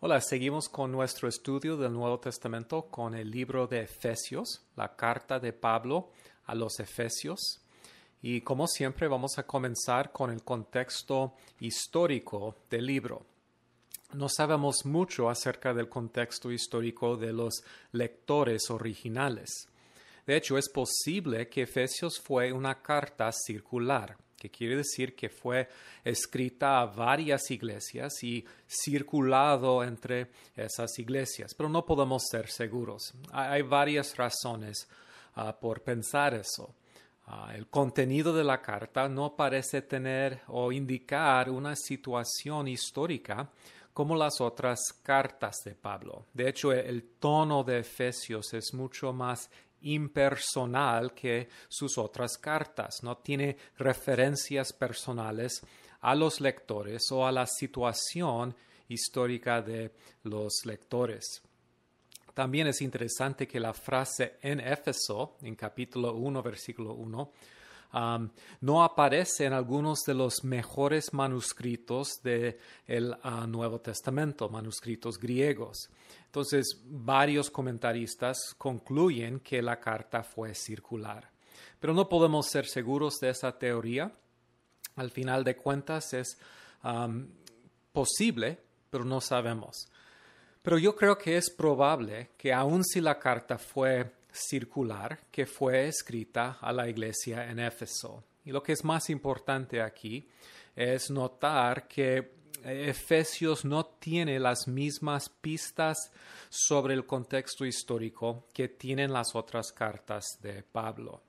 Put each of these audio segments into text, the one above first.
Hola, seguimos con nuestro estudio del Nuevo Testamento con el libro de Efesios, la carta de Pablo a los Efesios. Y como siempre vamos a comenzar con el contexto histórico del libro. No sabemos mucho acerca del contexto histórico de los lectores originales. De hecho, es posible que Efesios fue una carta circular que quiere decir que fue escrita a varias iglesias y circulado entre esas iglesias, pero no podemos ser seguros. Hay varias razones ah, por pensar eso. Ah, el contenido de la carta no parece tener o indicar una situación histórica como las otras cartas de Pablo. De hecho, el tono de Efesios es mucho más impersonal que sus otras cartas, no tiene referencias personales a los lectores o a la situación histórica de los lectores. También es interesante que la frase en Éfeso, en capítulo 1, versículo 1, no aparece en algunos de los mejores manuscritos del uh, Nuevo Testamento, manuscritos griegos. Entonces, varios comentaristas concluyen que la carta fue circular. Pero no podemos ser seguros de esa teoría. Al final de cuentas es posible, pero no sabemos. Pero yo creo que es probable que aun si la carta fue circular, que fue escrita a la iglesia en Éfeso. Y lo que es más importante aquí es notar que Efesios no tiene las mismas pistas sobre el contexto histórico que tienen las otras cartas de Pablo.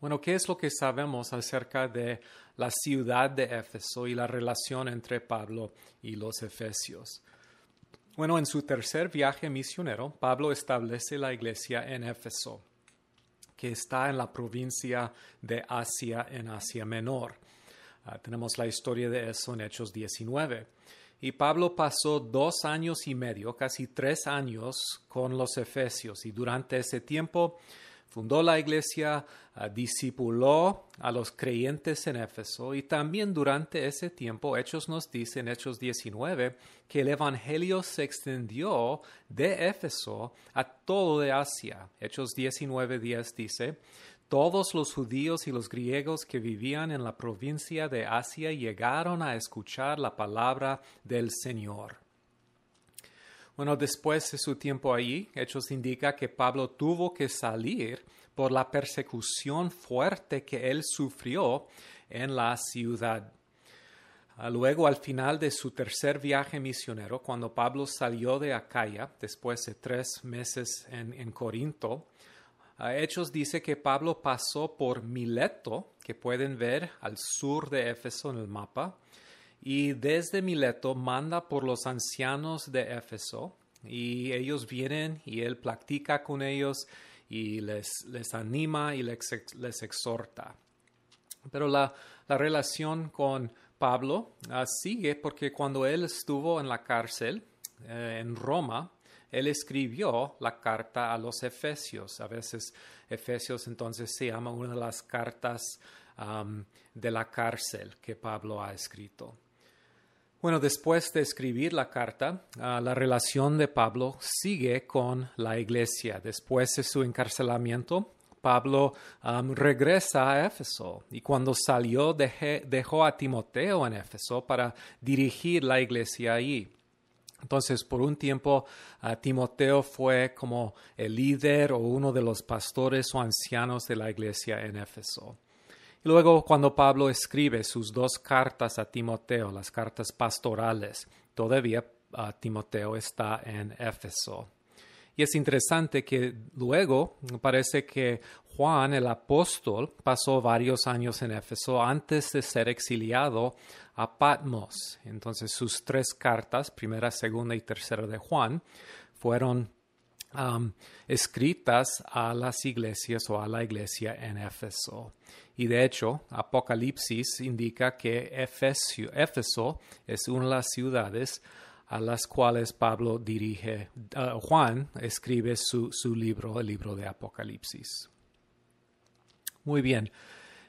Bueno, ¿qué es lo que sabemos acerca de la ciudad de Éfeso y la relación entre Pablo y los Efesios? Bueno, en su tercer viaje misionero, Pablo establece la iglesia en Éfeso, que está en la provincia de Asia en Asia Menor. Ah, tenemos la historia de eso en Hechos 19. Y Pablo pasó dos años y medio, casi tres años, con los Efesios y durante ese tiempo fundó la iglesia, uh, discipuló a los creyentes en Éfeso y también durante ese tiempo, Hechos nos dice en Hechos 19, que el Evangelio se extendió de Éfeso a todo de Asia. Hechos 19, 10 dice, todos los judíos y los griegos que vivían en la provincia de Asia llegaron a escuchar la palabra del Señor. Bueno, después de su tiempo allí, Hechos indica que Pablo tuvo que salir por la persecución fuerte que él sufrió en la ciudad. Ah, luego, al final de su tercer viaje misionero, cuando Pablo salió de Acaya, después de tres meses en, en Corinto, Hechos dice que Pablo pasó por Mileto, que pueden ver al sur de Éfeso en el mapa, y desde Mileto manda por los ancianos de Éfeso, y ellos vienen y él practica con ellos y les, les anima y les, les exhorta. Pero la, la, relación con Pablo ah, sigue porque cuando él estuvo en la cárcel eh, en Roma, él escribió la carta a los Efesios. A veces Efesios entonces se llama una de las cartas de la cárcel que Pablo ha escrito. Bueno, después de escribir la carta, ah, la relación de Pablo sigue con la iglesia. Después de su encarcelamiento, Pablo regresa a Éfeso y cuando salió dejó a Timoteo en Éfeso para dirigir la iglesia allí. Entonces, por un tiempo, Timoteo fue como el líder o uno de los pastores o ancianos de la iglesia en Éfeso. Y luego, cuando Pablo escribe sus dos cartas a Timoteo, las cartas pastorales, todavía Timoteo está en Éfeso. Y es interesante que luego parece que Juan el apóstol pasó varios años en Éfeso antes de ser exiliado a Patmos. Entonces sus tres cartas, primera, segunda y tercera de Juan, fueron escritas a las iglesias o a la iglesia en Éfeso. Y de hecho, Apocalipsis indica que Éfeso es una de las ciudades a las cuales Pablo dirige, Juan escribe su, su libro, el libro de Apocalipsis. Muy bien.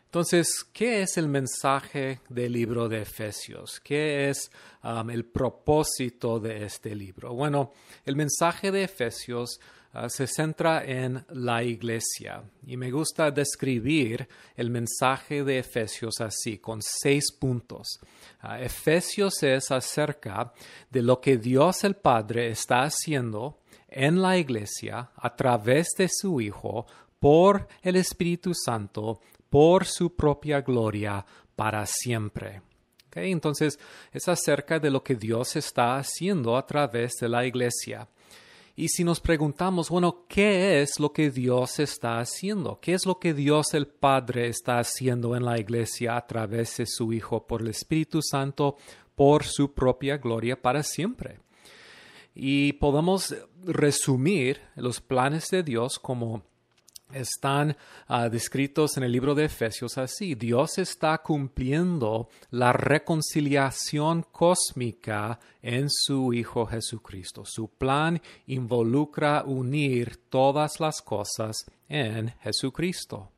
Entonces, ¿qué es el mensaje del libro de Efesios? ¿Qué es um, el propósito de este libro? Bueno, el mensaje de Efesios uh, se centra en la iglesia y me gusta describir el mensaje de Efesios así, con seis puntos. Uh, Efesios es acerca de lo que Dios el Padre está haciendo en la iglesia a través de su Hijo por el Espíritu Santo por su propia gloria para siempre. Entonces es acerca de lo que Dios está haciendo a través de la iglesia. Y si nos preguntamos, bueno, ¿qué es lo que Dios está haciendo? ¿Qué es lo que Dios el Padre está haciendo en la iglesia a través de su Hijo por el Espíritu Santo, por su propia gloria para siempre? Y podemos resumir los planes de Dios como están ah, descritos en el libro de Efesios así. Dios está cumpliendo la reconciliación cósmica en su Hijo Jesucristo. Su plan involucra unir todas las cosas en Jesucristo.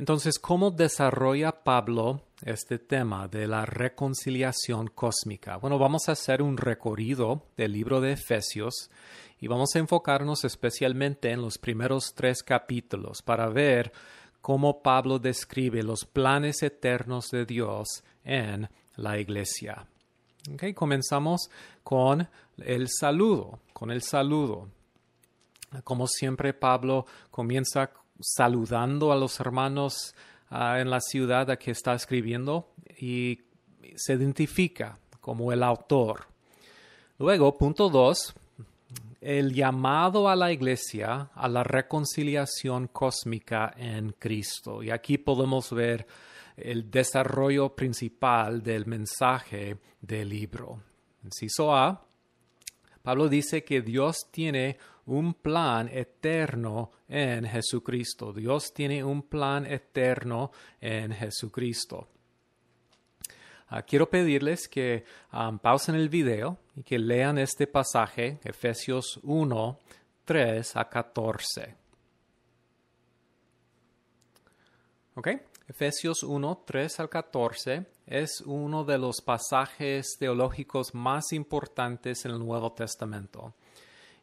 Entonces, ¿cómo desarrolla Pablo este tema de la reconciliación cósmica? Bueno, vamos a hacer un recorrido del libro de Efesios y vamos a enfocarnos especialmente en los primeros tres capítulos para ver cómo Pablo describe los planes eternos de Dios en la iglesia. Okay, comenzamos con el saludo, con el saludo. Como siempre, Pablo comienza saludando a los hermanos ah, en la ciudad a que está escribiendo y se identifica como el autor. Luego, punto dos, el llamado a la iglesia a la reconciliación cósmica en Cristo. Y aquí podemos ver el desarrollo principal del mensaje del libro. Inciso A, Pablo dice que Dios tiene un plan eterno en Jesucristo. Dios tiene un plan eterno en Jesucristo. Ah, quiero pedirles que um, pausen el video y que lean este pasaje, Efesios 1, 3 a 14. ¿Ok? Efesios 1, 3 al 14 es uno de los pasajes teológicos más importantes en el Nuevo Testamento.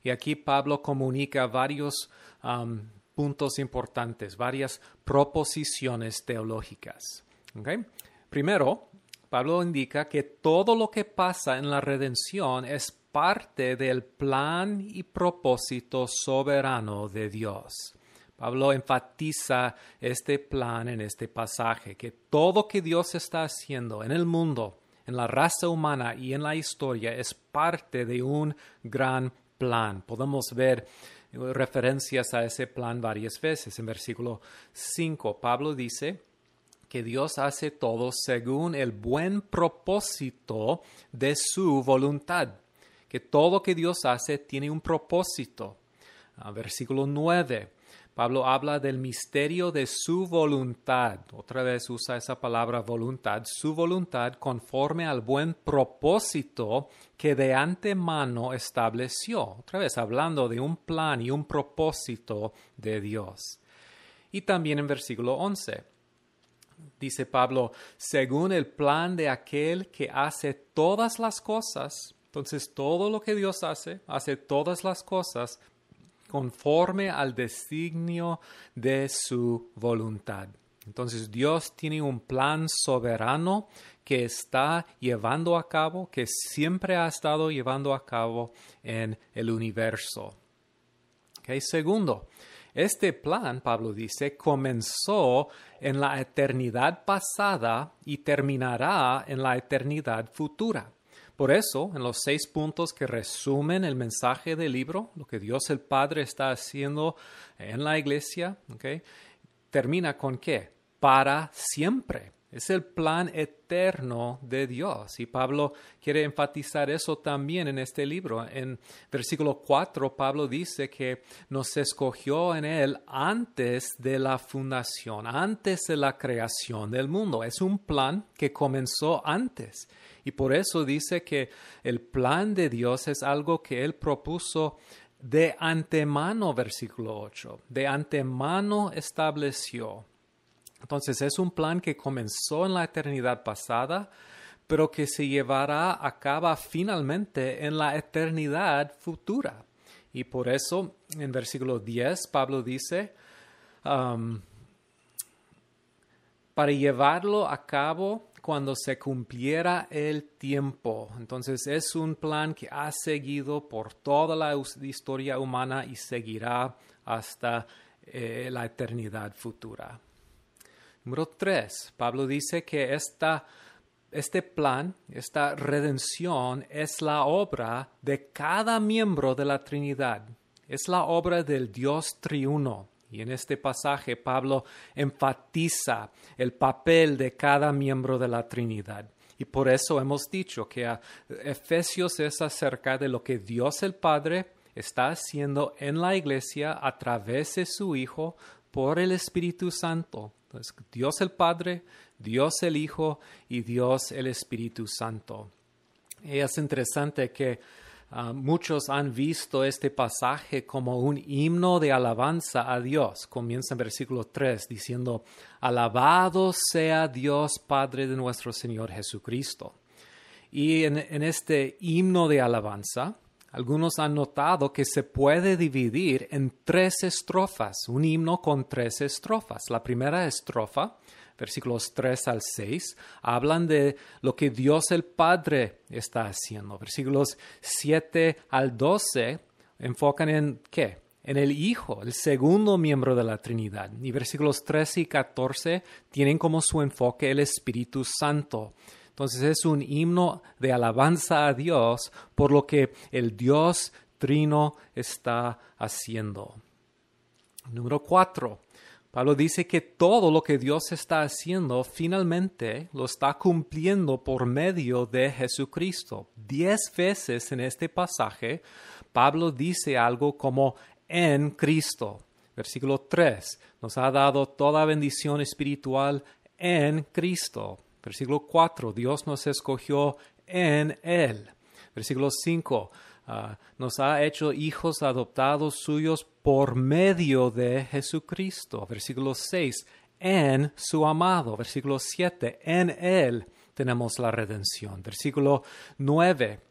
Y aquí Pablo comunica varios um, puntos importantes, varias proposiciones teológicas. ¿Okay? Primero, Pablo indica que todo lo que pasa en la redención es parte del plan y propósito soberano de Dios. Pablo enfatiza este plan en este pasaje, que todo que Dios está haciendo en el mundo, en la raza humana y en la historia es parte de un gran plan. Podemos ver referencias a ese plan varias veces. En versículo 5, Pablo dice, que Dios hace todo según el buen propósito de su voluntad, que todo que Dios hace tiene un propósito. Ah, versículo 9. Pablo habla del misterio de su voluntad. Otra vez usa esa palabra voluntad. Su voluntad conforme al buen propósito que de antemano estableció. Otra vez hablando de un plan y un propósito de Dios. Y también en versículo 11 dice Pablo, según el plan de aquel que hace todas las cosas. Entonces todo lo que Dios hace, hace todas las cosas conforme al designio de su voluntad. Entonces Dios tiene un plan soberano que está llevando a cabo, que siempre ha estado llevando a cabo en el universo. Okay, segundo, este plan, Pablo dice, comenzó en la eternidad pasada y terminará en la eternidad futura. Por eso, en los seis puntos que resumen el mensaje del libro, lo que Dios el Padre está haciendo en la iglesia, termina con qué? Para siempre. Es el plan eterno de Dios. Y Pablo quiere enfatizar eso también en este libro. En versículo 4, Pablo dice que nos escogió en él antes de la fundación, antes de la creación del mundo. Es un plan que comenzó antes. Y por eso dice que el plan de Dios es algo que él propuso de antemano, versículo 8, de antemano estableció. Entonces es un plan que comenzó en la eternidad pasada, pero que se llevará a cabo finalmente en la eternidad futura. Y por eso en versículo 10 Pablo dice, um, para llevarlo a cabo cuando se cumpliera el tiempo. Entonces es un plan que ha seguido por toda la historia humana y seguirá hasta eh, la eternidad futura. Número 3. Pablo dice que esta, este plan, esta redención es la obra de cada miembro de la Trinidad. Es la obra del Dios triuno. Y en este pasaje Pablo enfatiza el papel de cada miembro de la Trinidad. Y por eso hemos dicho que a Efesios es acerca de lo que Dios el Padre está haciendo en la iglesia a través de su Hijo por el Espíritu Santo. Entonces, Dios el Padre, Dios el Hijo y Dios el Espíritu Santo. Y es interesante que Ah, muchos han visto este pasaje como un himno de alabanza a Dios. Comienza en versículo 3 diciendo, Alabado sea Dios Padre de nuestro Señor Jesucristo. Y en, en este himno de alabanza, algunos han notado que se puede dividir en tres estrofas, un himno con tres estrofas. La primera estrofa versículos 3 al 6, hablan de lo que Dios el Padre está haciendo. Versículos 7 al 12 enfocan en qué? En el Hijo, el segundo miembro de la Trinidad. Y versículos 13 y 14 tienen como su enfoque el Espíritu Santo. Entonces es un himno de alabanza a Dios por lo que el Dios Trino está haciendo. Número 4. Pablo dice que todo lo que Dios está haciendo finalmente lo está cumpliendo por medio de Jesucristo. Diez veces en este pasaje Pablo dice algo como en Cristo. Versículo 3. Nos ha dado toda bendición espiritual en Cristo. Versículo 4. Dios nos escogió en Él. Versículo 5. Ah, nos ha hecho hijos adoptados suyos por medio de Jesucristo. Versículo 6, en su amado. Versículo 7, en Él tenemos la redención. Versículo 9,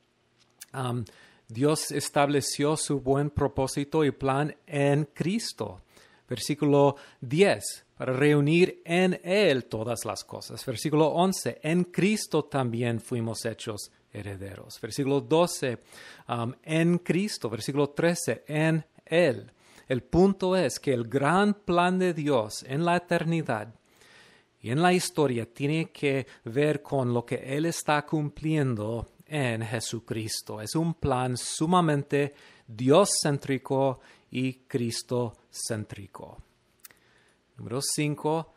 Dios estableció su buen propósito y plan en Cristo. Versículo 10, para reunir en Él todas las cosas. Versículo 11, en Cristo también fuimos hechos herederos. Versículo 12, um, en Cristo. Versículo 13, en Él. El punto es que el gran plan de Dios en la eternidad y en la historia tiene que ver con lo que Él está cumpliendo en Jesucristo. Es un plan sumamente Dios-céntrico y Cristo-céntrico. Número 5.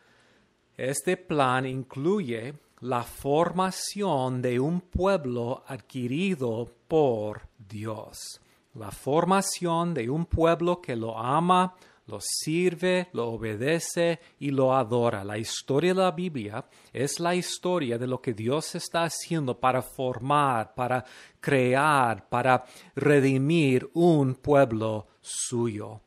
Este plan incluye la formación de un pueblo adquirido por Dios. La formación de un pueblo que lo ama, lo sirve, lo obedece y lo adora. La historia de la Biblia es la historia de lo que Dios está haciendo para formar, para crear, para redimir un pueblo suyo.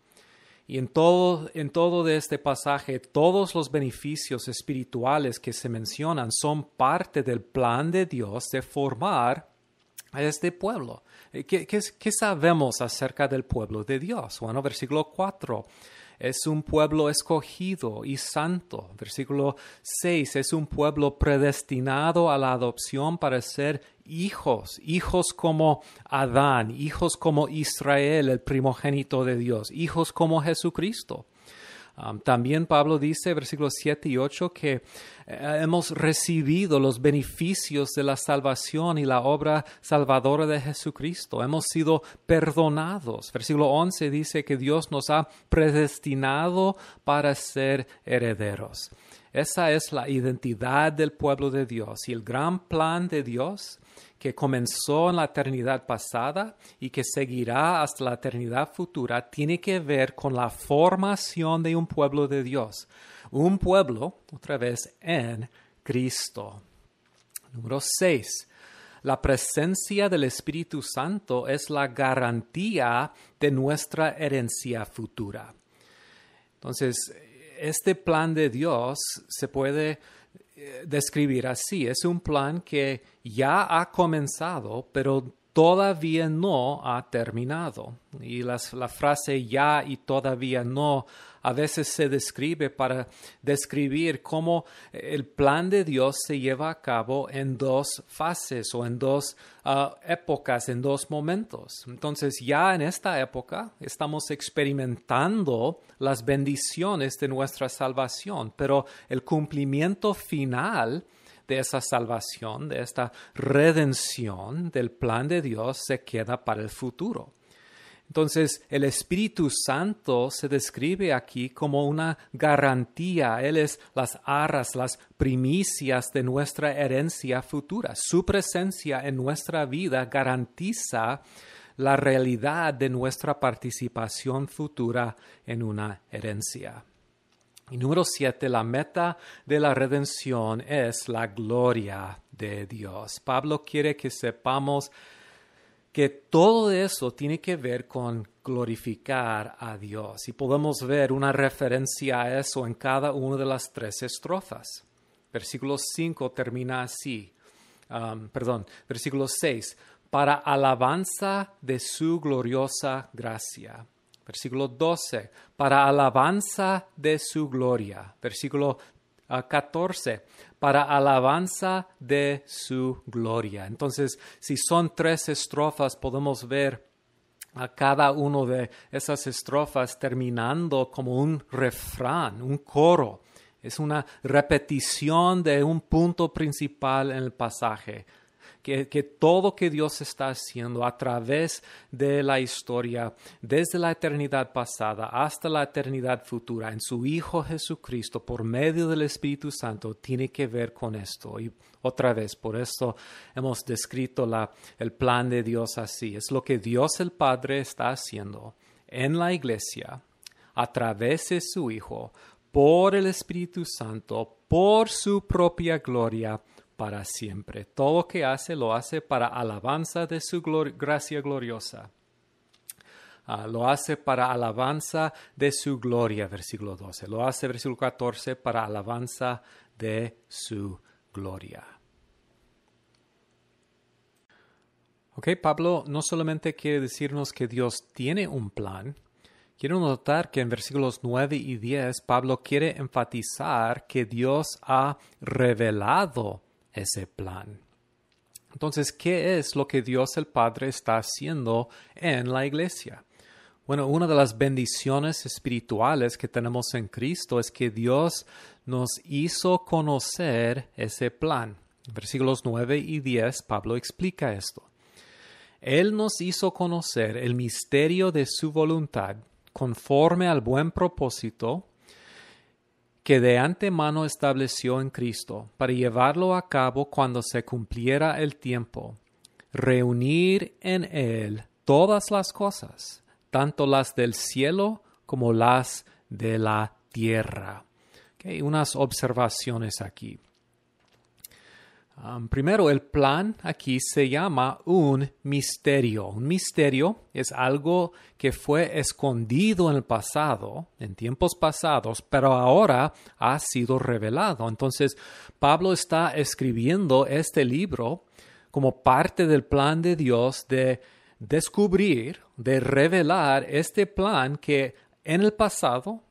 Y en todo, en todo de este pasaje, todos los beneficios espirituales que se mencionan son parte del plan de Dios de formar a este pueblo. Eh, ¿Qué, qué sabemos acerca del pueblo de Dios? Bueno, versículo 4 es un pueblo escogido y santo. Versículo 6 es un pueblo predestinado a la adopción para ser hijos, hijos como Adán, hijos como Israel, el primogénito de Dios, hijos como Jesucristo. También Pablo dice, versículos 7 y 8, que eh, hemos recibido los beneficios de la salvación y la obra salvadora de Jesucristo. Hemos sido perdonados. Versículo 11 dice que Dios nos ha predestinado para ser herederos. Esa es la identidad del pueblo de Dios y el gran plan de Dios que comenzó en la eternidad pasada y que seguirá hasta la eternidad futura, tiene que ver con la formación de un pueblo de Dios. Un pueblo, otra vez, en Cristo. Número 6. la presencia del Espíritu Santo es la garantía de nuestra herencia futura. Entonces, este plan de Dios se puede describir así. Es un plan que ya ha comenzado, pero todavía no ha terminado. Y la frase ya y todavía no a veces se describe para describir cómo el plan de Dios se lleva a cabo en dos fases o en dos ah, épocas, en dos momentos. Entonces ya en esta época estamos experimentando las bendiciones de nuestra salvación, pero el cumplimiento final de esa salvación, de esta redención del plan de Dios se queda para el futuro. Entonces, el Espíritu Santo se describe aquí como una garantía. Él es las arras, las primicias de nuestra herencia futura. Su presencia en nuestra vida garantiza la realidad de nuestra participación futura en una herencia. Y número siete, la meta de la redención es la gloria de Dios. Pablo quiere que sepamos que todo eso tiene que ver con glorificar a Dios. Y podemos ver una referencia a eso en cada una de las tres estrofas. Versículo 5 termina así. Um, perdón, versículo 6. Para alabanza de su gloriosa gracia. Versículo 12. Para alabanza de su gloria. Versículo 14 para alabanza de su gloria. Entonces, si son tres estrofas, podemos ver a cada uno de esas estrofas terminando como un refrán, un coro. Es una repetición de un punto principal en el pasaje que, que todo que Dios está haciendo a través de la historia, desde la eternidad pasada hasta la eternidad futura, en su Hijo Jesucristo, por medio del Espíritu Santo, tiene que ver con esto. Y otra vez, por esto hemos descrito la, el plan de Dios así. Es lo que Dios el Padre está haciendo en la iglesia, a través de su Hijo, por el Espíritu Santo, por su propia gloria, para siempre. Todo lo que hace lo hace para alabanza de su gracia gloriosa. Ah, lo hace para alabanza de su gloria, versículo 12. Lo hace, versículo 14, para alabanza de su gloria. Ok, Pablo no solamente quiere decirnos que Dios tiene un plan, quiero notar que en versículos 9 y 10 Pablo quiere enfatizar que Dios ha revelado ese plan. Entonces, ¿qué es lo que Dios el Padre está haciendo en la iglesia? Bueno, una de las bendiciones espirituales que tenemos en Cristo es que Dios nos hizo conocer ese plan. Versículos 9 y 10, Pablo explica esto. Él nos hizo conocer el misterio de su voluntad conforme al buen propósito que de antemano estableció en Cristo para llevarlo a cabo cuando se cumpliera el tiempo, reunir en Él todas las cosas, tanto las del cielo como las de la tierra. unas observaciones aquí. Primero, el plan aquí se llama un misterio. Un misterio es algo que fue escondido en el pasado, en tiempos pasados, pero ahora ha sido revelado. Entonces, Pablo está escribiendo este libro como parte del plan de Dios de descubrir, de revelar este plan que en el pasado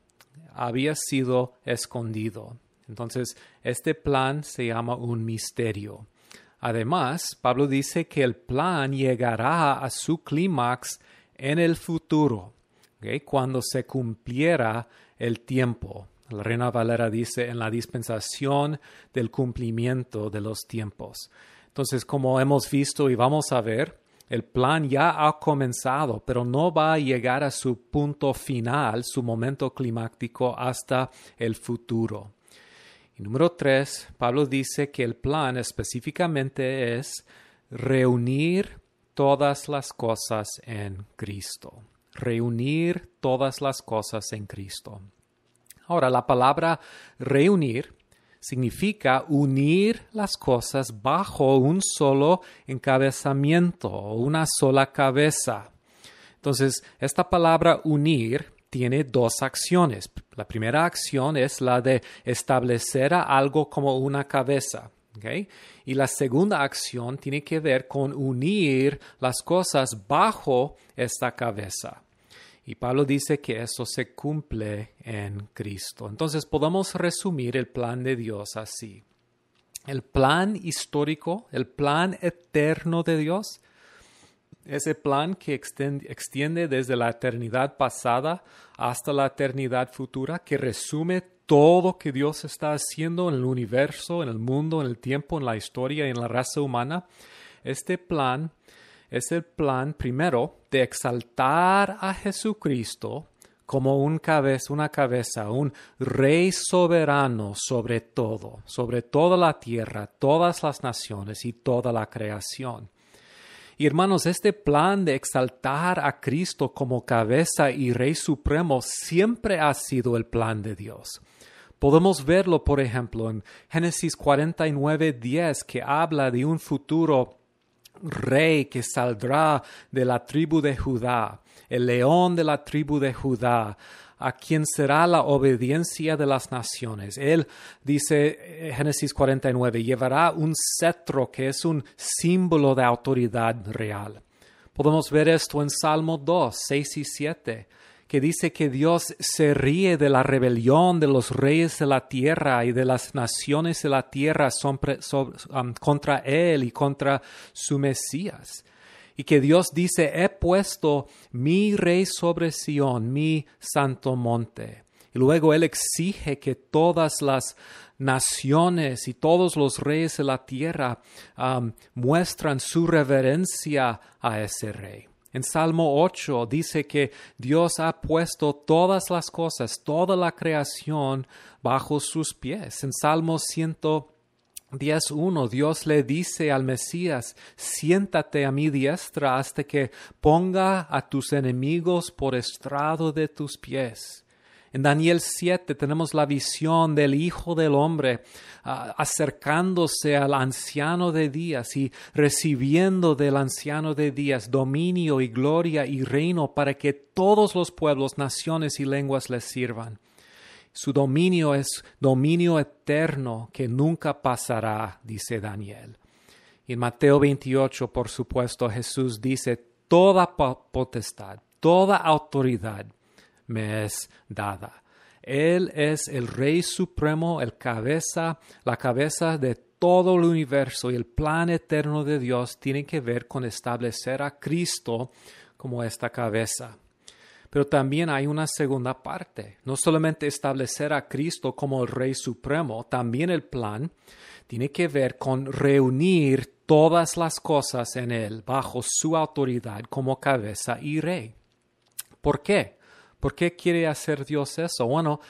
había sido escondido. Entonces, este plan se llama un misterio. Además, Pablo dice que el plan llegará a su clímax en el futuro, cuando se cumpliera el tiempo. La Reina Valera dice en la dispensación del cumplimiento de los tiempos. Entonces, como hemos visto y vamos a ver, el plan ya ha comenzado, pero no va a llegar a su punto final, su momento climático, hasta el futuro. Número tres, Pablo dice que el plan específicamente es reunir todas las cosas en Cristo. Reunir todas las cosas en Cristo. Ahora, la palabra reunir significa unir las cosas bajo un solo encabezamiento una sola cabeza. Entonces, esta palabra unir tiene dos acciones. La primera acción es la de establecer algo como una cabeza. Y la segunda acción tiene que ver con unir las cosas bajo esta cabeza. Y Pablo dice que eso se cumple en Cristo. Entonces podemos resumir el plan de Dios así. El plan histórico, el plan eterno de Dios, ese plan que extiende desde la eternidad pasada hasta la eternidad futura, que resume todo que Dios está haciendo en el universo, en el mundo, en el tiempo, en la historia y en la raza humana. Este plan es el plan primero de exaltar a Jesucristo como un cabeza, una cabeza, un rey soberano sobre todo, sobre toda la tierra, todas las naciones y toda la creación. Y hermanos, este plan de exaltar a Cristo como cabeza y rey supremo siempre ha sido el plan de Dios. Podemos verlo, por ejemplo, en Génesis 49, 10, que habla de un futuro rey que saldrá de la tribu de Judá, el león de la tribu de Judá, a quien será la obediencia de las naciones. Él, dice eh, Génesis 49, llevará un cetro que es un símbolo de autoridad real. Podemos ver esto en Salmo 2, 6 y 7 que dice que Dios se ríe de la rebelión de los reyes de la tierra y de las naciones de la tierra um, contra Él y contra su Mesías. Y que Dios dice, he puesto mi rey sobre Sión, mi santo monte. Y luego Él exige que todas las naciones y todos los reyes de la tierra um, muestran su reverencia a ese rey. En Salmo 8 dice que Dios ha puesto todas las cosas, toda la creación bajo sus pies. En Salmo 111 Dios le dice al Mesías, siéntate a mi diestra hasta que ponga a tus enemigos por estrado de tus pies. En Daniel 7 tenemos la visión del Hijo del Hombre ah, acercándose al anciano de días y recibiendo del anciano de días dominio y gloria y reino para que todos los pueblos, naciones y lenguas les sirvan. Su dominio es dominio eterno que nunca pasará, dice Daniel. En Mateo 28, por supuesto, Jesús dice, toda potestad, toda autoridad me es dada. Él es el Rey Supremo, el cabeza, la cabeza de todo el universo y el plan eterno de Dios tiene que ver con establecer a Cristo como esta cabeza. Pero también hay una segunda parte, no solamente establecer a Cristo como el Rey Supremo, también el plan tiene que ver con reunir todas las cosas en Él bajo su autoridad como cabeza y Rey. ¿Por qué? ¿Por qué quiere hacer Dios eso? Bueno,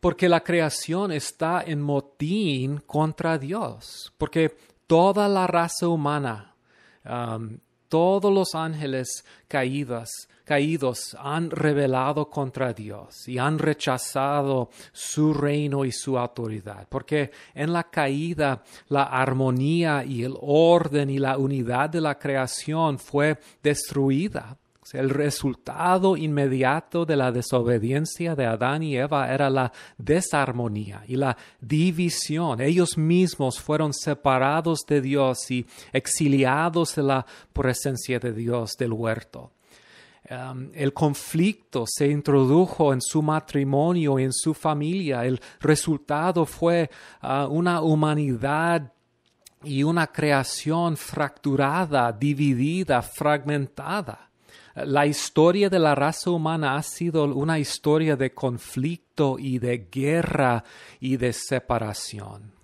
porque la creación está en motín contra Dios, porque toda la raza humana, um, todos los ángeles caídos, caídos han rebelado contra Dios y han rechazado su reino y su autoridad, porque en la caída la armonía y el orden y la unidad de la creación fue destruida. El resultado inmediato de la desobediencia de Adán y Eva era la desarmonía y la división. Ellos mismos fueron separados de Dios y exiliados de la presencia de Dios del huerto. El conflicto se introdujo en su matrimonio en su familia. El resultado fue uh, una humanidad y una creación fracturada, dividida, fragmentada. La historia de la raza humana ha sido una historia de conflicto y de guerra y de separación.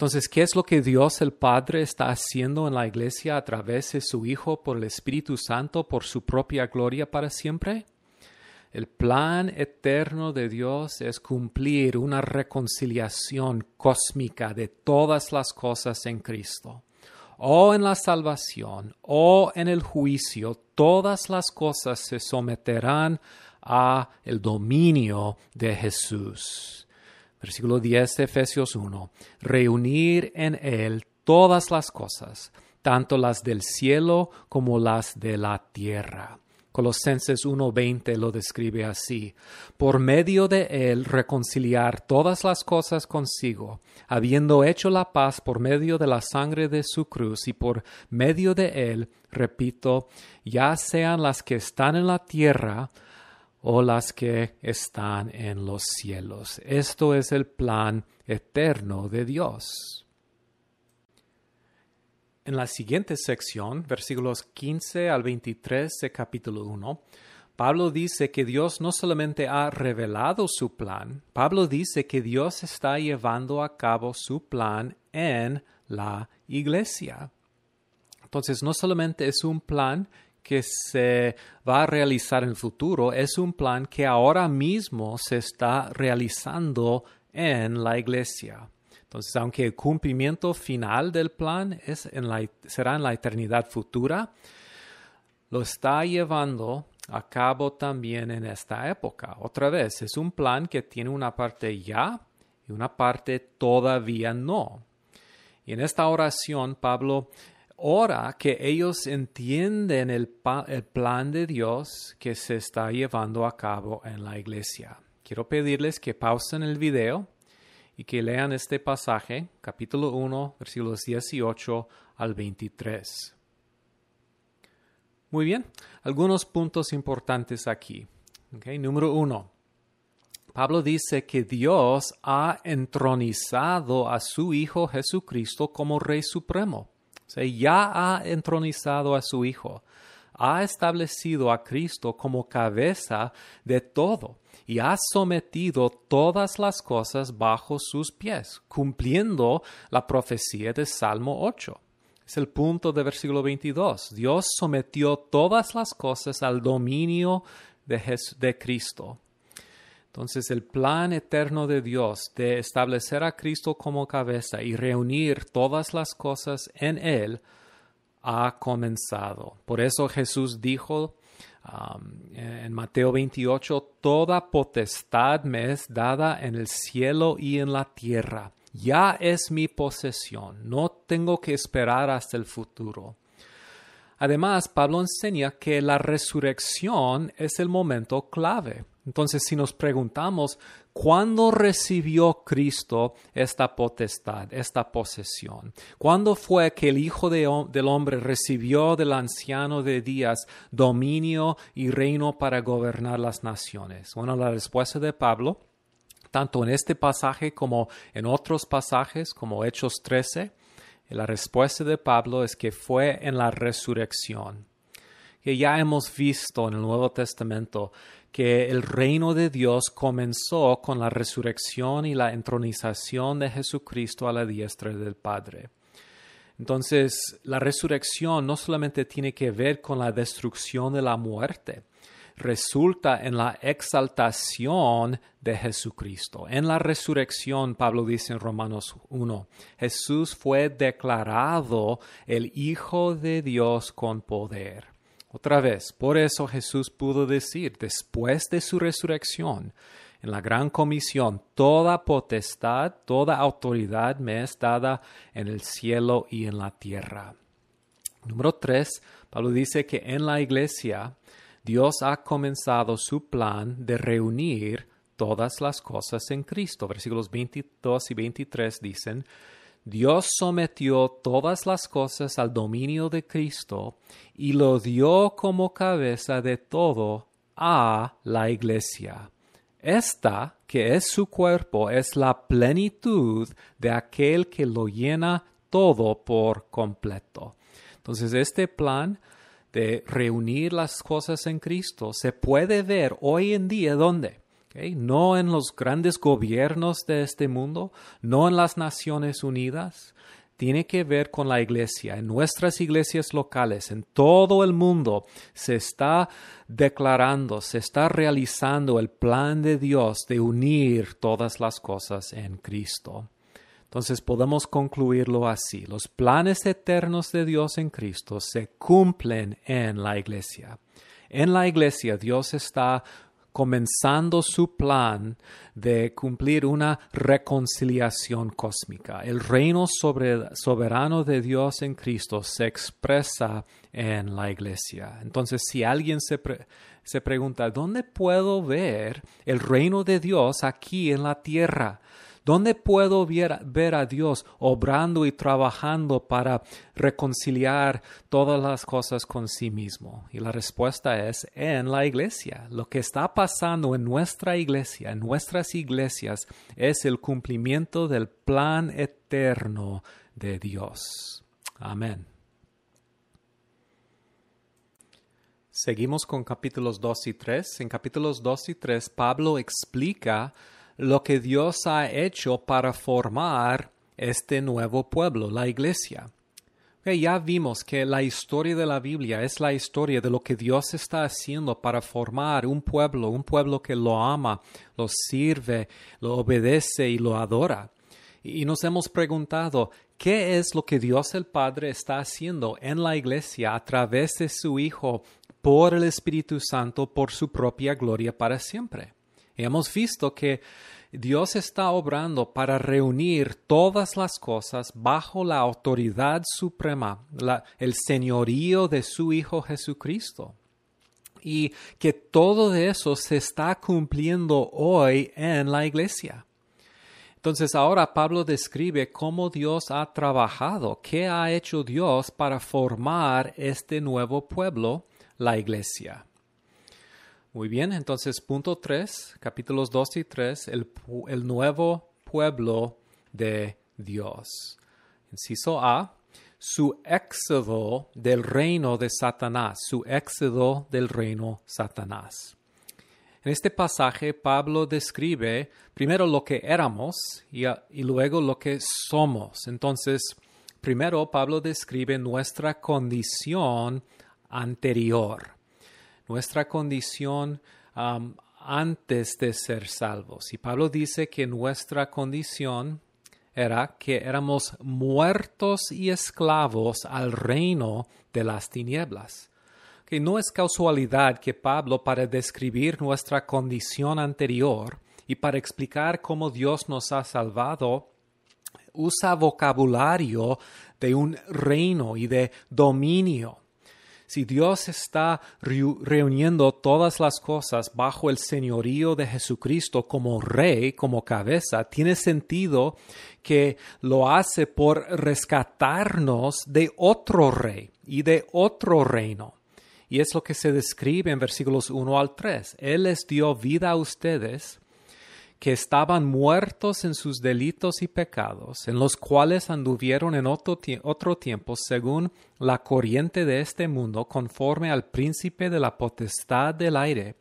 Entonces, ¿qué es lo que Dios el Padre está haciendo en la iglesia a través de su Hijo por el Espíritu Santo, por su propia gloria para siempre? El plan eterno de Dios es cumplir una reconciliación cósmica de todas las cosas en Cristo o en la salvación o en el juicio, todas las cosas se someterán a el dominio de Jesús. Versículo 10 de Efesios 1. Reunir en Él todas las cosas, tanto las del cielo como las de la tierra. Colosenses 1:20 lo describe así, por medio de él reconciliar todas las cosas consigo, habiendo hecho la paz por medio de la sangre de su cruz y por medio de él, repito, ya sean las que están en la tierra o las que están en los cielos. Esto es el plan eterno de Dios. En la siguiente sección, versículos 15 al 23 de capítulo 1, Pablo dice que Dios no solamente ha revelado su plan, Pablo dice que Dios está llevando a cabo su plan en la iglesia. Entonces, no solamente es un plan que se va a realizar en el futuro, es un plan que ahora mismo se está realizando en la iglesia. Entonces, aunque el cumplimiento final del plan es en la, será en la eternidad futura, lo está llevando a cabo también en esta época. Otra vez, es un plan que tiene una parte ya y una parte todavía no. Y en esta oración, Pablo ora que ellos entienden el, el plan de Dios que se está llevando a cabo en la iglesia. Quiero pedirles que pausen el video y que lean este pasaje, capítulo 1, versículos 18 al 23. Muy bien, algunos puntos importantes aquí. Número uno, Pablo dice que Dios ha entronizado a su Hijo Jesucristo como Rey Supremo. Ya ha entronizado a su Hijo. Ha establecido a Cristo como cabeza de todo y ha sometido todas las cosas bajo sus pies, cumpliendo la profecía de Salmo 8. Es el punto de versículo 22. Dios sometió todas las cosas al dominio de Cristo. Entonces el plan eterno de Dios de establecer a Cristo como cabeza y reunir todas las cosas en Él ha comenzado. Por eso Jesús dijo en Mateo 28, toda potestad me es dada en el cielo y en la tierra. Ya es mi posesión, no tengo que esperar hasta el futuro. Además, Pablo enseña que la resurrección es el momento clave. Entonces, si nos preguntamos, ¿cuándo recibió Cristo esta potestad, esta posesión? ¿Cuándo fue que el Hijo del Hombre recibió del anciano de días dominio y reino para gobernar las naciones? Bueno, la respuesta de Pablo, tanto en este pasaje como en otros pasajes, como Hechos 13, la respuesta de Pablo es que fue en la resurrección, que ya hemos visto en el Nuevo Testamento que el reino de Dios comenzó con la resurrección y la entronización de Jesucristo a la diestra del Padre. Entonces, la resurrección no solamente tiene que ver con la destrucción de la muerte, resulta en la exaltación de Jesucristo. En la resurrección, Pablo dice en Romanos 1, Jesús fue declarado el Hijo de Dios con poder. Otra vez, por eso Jesús pudo decir, después de su resurrección, en la gran comisión, toda potestad, toda autoridad me es dada en el cielo y en la tierra. Número tres, Pablo dice que en la iglesia Dios ha comenzado su plan de reunir todas las cosas en Cristo. Versículos 22 y 23 dicen, Dios sometió todas las cosas al dominio de Cristo y lo dio como cabeza de todo a la iglesia. Esta, que es su cuerpo, es la plenitud de aquel que lo llena todo por completo. Entonces, este plan de reunir las cosas en Cristo se puede ver hoy en día No en los grandes gobiernos de este mundo, no en las Naciones Unidas, tiene que ver con la iglesia. En nuestras iglesias locales, en todo el mundo, se está declarando, se está realizando el plan de Dios de unir todas las cosas en Cristo. Entonces podemos concluirlo así. Los planes eternos de Dios en Cristo se cumplen en la iglesia. En la iglesia Dios está comenzando su plan de cumplir una reconciliación cósmica. El reino soberano de Dios en Cristo se expresa en la iglesia. Entonces, si alguien se, se pregunta, ¿dónde puedo ver el reino de Dios aquí en la tierra? ¿Dónde puedo ver, a Dios obrando y trabajando para reconciliar todas las cosas con sí mismo? Y la respuesta es en la iglesia. Lo que está pasando en nuestra iglesia, en nuestras iglesias, es el cumplimiento del plan eterno de Dios. Amén. Seguimos con capítulos 2 y 3. En capítulos 2 y 3, Pablo explica lo que Dios ha hecho para formar este nuevo pueblo, la iglesia. ya vimos que la historia de la Biblia es la historia de lo que Dios está haciendo para formar un pueblo, un pueblo que lo ama, lo sirve, lo obedece y lo adora. Y nos hemos preguntado, ¿qué es lo que Dios el Padre está haciendo en la iglesia a través de su Hijo por el Espíritu Santo, por su propia gloria para siempre? Hemos visto que Dios está obrando para reunir todas las cosas bajo la autoridad suprema, el señorío de su Hijo Jesucristo. Y que todo eso se está cumpliendo hoy en la iglesia. Entonces ahora Pablo describe cómo Dios ha trabajado, qué ha hecho Dios para formar este nuevo pueblo, la iglesia. Muy bien, entonces punto 3, capítulos 2 y 3, el, el nuevo pueblo de Dios. Inciso A, su éxodo del reino de Satanás, su éxodo del reino Satanás. En este pasaje Pablo describe primero lo que éramos y, y, luego lo que somos. Entonces, primero Pablo describe nuestra condición anterior nuestra condición antes de ser salvos. Y Pablo dice que nuestra condición era que éramos muertos y esclavos al reino de las tinieblas. Que no es casualidad que Pablo, para describir nuestra condición anterior y para explicar cómo Dios nos ha salvado, usa vocabulario de un reino y de dominio si Dios está reuniendo todas las cosas bajo el señorío de Jesucristo como rey, como cabeza, tiene sentido que lo hace por rescatarnos de otro rey y de otro reino. Y es lo que se describe en versículos 1 al 3. Él les dio vida a ustedes que estaban muertos en sus delitos y pecados, en los cuales anduvieron en otro, tiempo según la corriente de este mundo, conforme al príncipe de la potestad del aire,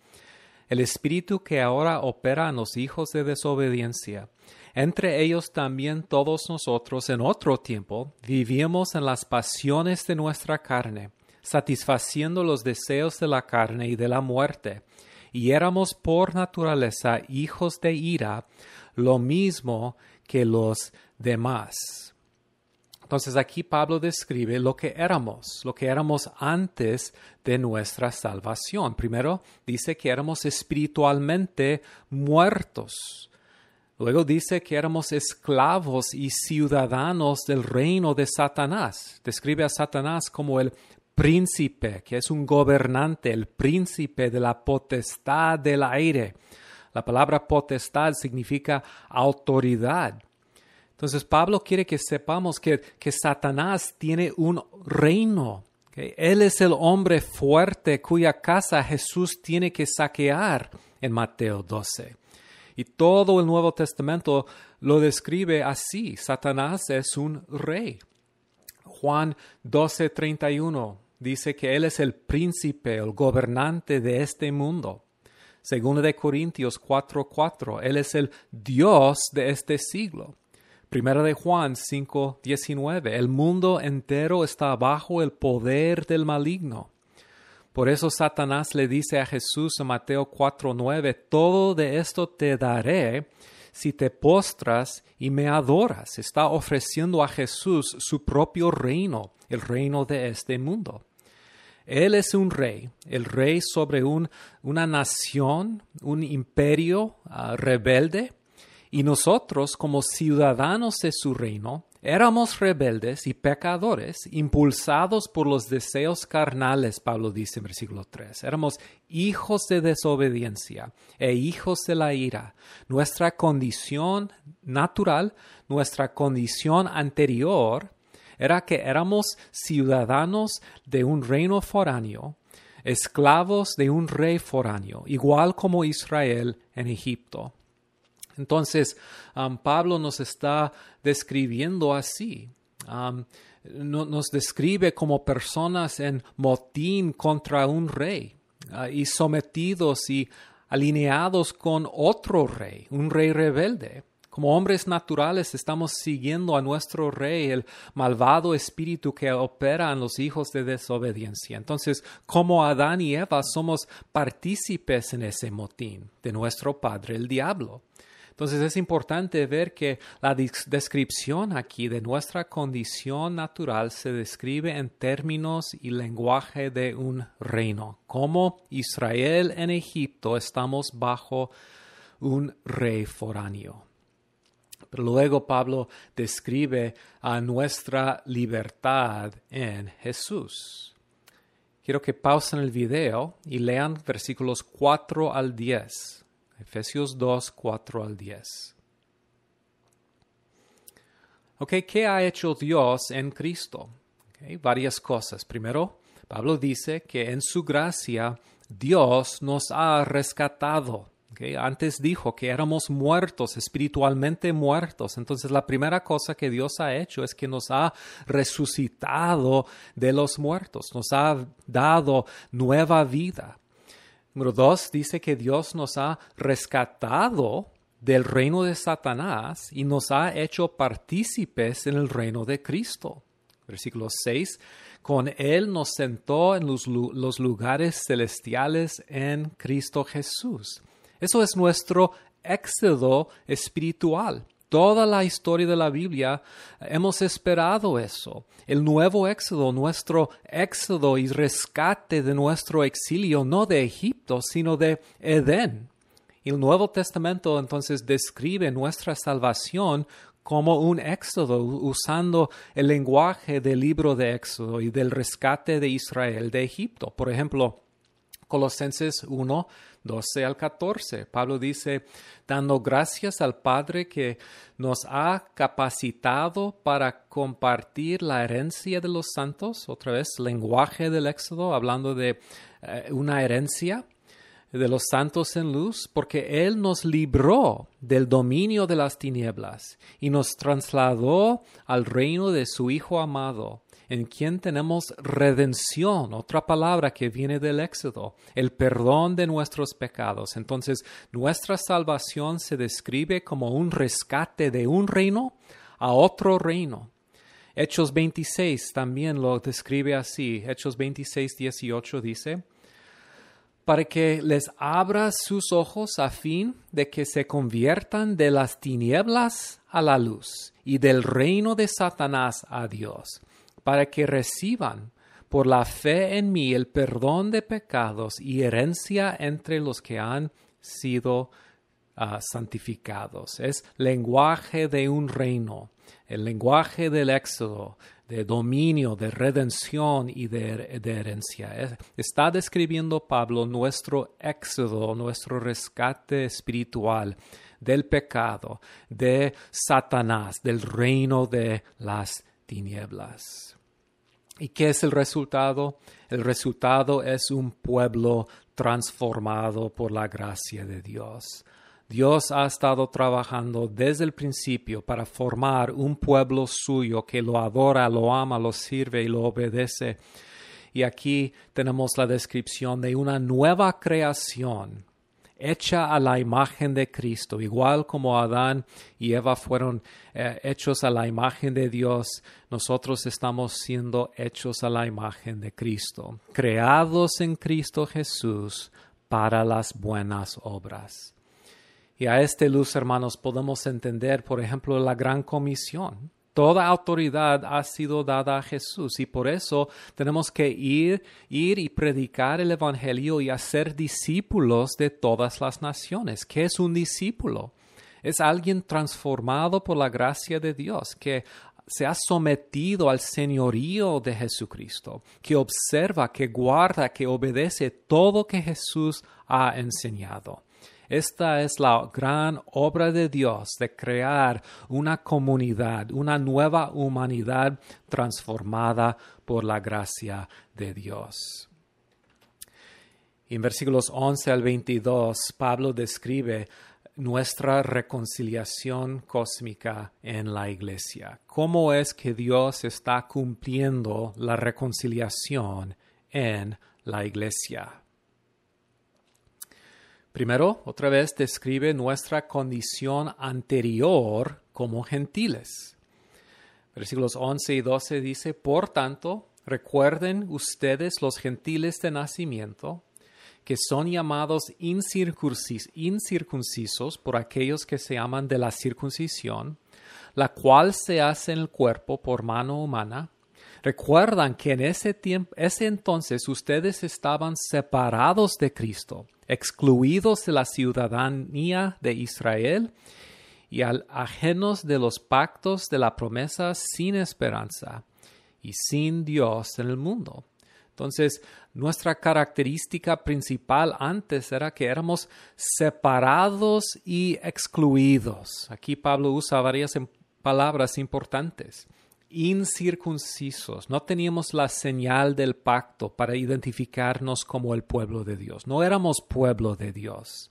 el espíritu que ahora opera en los hijos de desobediencia. Entre ellos también todos nosotros en otro tiempo vivíamos en las pasiones de nuestra carne, satisfaciendo los deseos de la carne y de la muerte y éramos por naturaleza hijos de ira, lo mismo que los demás. Entonces aquí Pablo describe lo que éramos, lo que éramos antes de nuestra salvación. Primero dice que éramos espiritualmente muertos. Luego dice que éramos esclavos y ciudadanos del reino de Satanás. Describe a Satanás como el príncipe, que es un gobernante, el príncipe de la potestad del aire. La palabra potestad significa autoridad. Entonces Pablo quiere que sepamos que, que Satanás tiene un reino. Él es el hombre fuerte cuya casa Jesús tiene que saquear en Mateo 12. Y todo el Nuevo Testamento lo describe así. Satanás es un rey. Juan 12:31 dice que Él es el príncipe, el gobernante de este mundo. Según de Corintios 4:4, Él es el Dios de este siglo. Primera de Juan 5:19, el mundo entero está bajo el poder del maligno. Por eso Satanás le dice a Jesús en Mateo 4:9, todo de esto te daré si te postras y me adoras. Está ofreciendo a Jesús su propio reino, el reino de este mundo. Él es un rey, el rey sobre un, una nación, un imperio ah, rebelde, y nosotros como ciudadanos de su reino Éramos rebeldes y pecadores, impulsados por los deseos carnales, Pablo dice en versículo 3. Éramos hijos de desobediencia e hijos de la ira. Nuestra condición natural, nuestra condición anterior, era que éramos ciudadanos de un reino foráneo, esclavos de un rey foráneo, igual como Israel en Egipto. Entonces, um, Pablo nos está describiendo así. Um, nos describe como personas en motín contra un rey uh, y sometidos y alineados con otro rey, un rey rebelde. Como hombres naturales estamos siguiendo a nuestro rey, el malvado espíritu que opera en los hijos de desobediencia. Entonces, como Adán y Eva somos partícipes en ese motín de nuestro padre, el diablo. Entonces es importante ver que la descripción aquí de nuestra condición natural se describe en términos y lenguaje de un reino. Como Israel en Egipto estamos bajo un rey foráneo. Pero luego Pablo describe a nuestra libertad en Jesús. Quiero que pausen el video y lean versículos 4 al 10. Efesios 2, 4 al 10. Ok, ¿qué ha hecho Dios en Cristo? varias cosas. Primero, Pablo dice que en su gracia Dios nos ha rescatado. Antes dijo que éramos muertos, espiritualmente muertos. Entonces la primera cosa que Dios ha hecho es que nos ha resucitado de los muertos, nos ha dado nueva vida. Número dos, dice que Dios nos ha rescatado del reino de Satanás y nos ha hecho partícipes en el reino de Cristo. Versículo 6, con Él nos sentó en los, los lugares celestiales en Cristo Jesús. Eso es nuestro éxodo espiritual. Toda la historia de la Biblia hemos esperado eso. El nuevo éxodo, nuestro éxodo y rescate de nuestro exilio, no de Egipto, sino de Edén. el Nuevo Testamento entonces describe nuestra salvación como un éxodo, usando el lenguaje del libro de Éxodo y del rescate de Israel de Egipto. Por ejemplo, Colosenses 1, 12 al 14. Pablo dice, dando gracias al Padre que nos ha capacitado para compartir la herencia de los santos, otra vez lenguaje del Éxodo, hablando de eh, una herencia de los santos en luz, porque Él nos libró del dominio de las tinieblas y nos trasladó al reino de su Hijo amado en quien tenemos redención, otra palabra que viene del Éxodo, el perdón de nuestros pecados. Entonces, nuestra salvación se describe como un rescate de un reino a otro reino. Hechos 26 también lo describe así. Hechos 26, 18 dice, para que les abra sus ojos a fin de que se conviertan de las tinieblas a la luz y del reino de Satanás a Dios para que reciban por la fe en mí el perdón de pecados y herencia entre los que han sido ah, santificados. Es lenguaje de un reino, el lenguaje del éxodo, de dominio, de redención y de, de herencia. Está describiendo Pablo nuestro éxodo, nuestro rescate espiritual del pecado, de Satanás, del reino de las tinieblas. ¿Y qué es el resultado? El resultado es un pueblo transformado por la gracia de Dios. Dios ha estado trabajando desde el principio para formar un pueblo suyo que lo adora, lo ama, lo sirve y lo obedece. Y aquí tenemos la descripción de una nueva creación hecha a la imagen de Cristo, igual como Adán y Eva fueron eh, hechos a la imagen de Dios, nosotros estamos siendo hechos a la imagen de Cristo, creados en Cristo Jesús para las buenas obras. Y a este luz, hermanos, podemos entender, por ejemplo, la gran comisión. Toda autoridad ha sido dada a Jesús y por eso tenemos que ir, ir y predicar el Evangelio y hacer discípulos de todas las naciones. ¿Qué es un discípulo? Es alguien transformado por la gracia de Dios, que se ha sometido al señorío de Jesucristo, que observa, que guarda, que obedece todo que Jesús ha enseñado. Esta es la gran obra de Dios de crear una comunidad, una nueva humanidad transformada por la gracia de Dios. En versículos 11 al 22, Pablo describe nuestra reconciliación cósmica en la iglesia. ¿Cómo es que Dios está cumpliendo la reconciliación en la iglesia? Primero, otra vez describe nuestra condición anterior como gentiles. Versículos 11 y 12 dice, Por tanto, recuerden ustedes los gentiles de nacimiento, que son llamados incircuncisos por aquellos que se llaman de la circuncisión, la cual se hace en el cuerpo por mano humana. Recuerdan que en ese tiempo, ese entonces ustedes estaban separados de Cristo, excluidos de la ciudadanía de Israel y ajenos de los pactos de la promesa sin esperanza y sin Dios en el mundo. Entonces, nuestra característica principal antes era que éramos separados y excluidos. Aquí Pablo usa varias em, palabras importantes. Incircuncisos, no teníamos la señal del pacto para identificarnos como el pueblo de Dios, no éramos pueblo de Dios.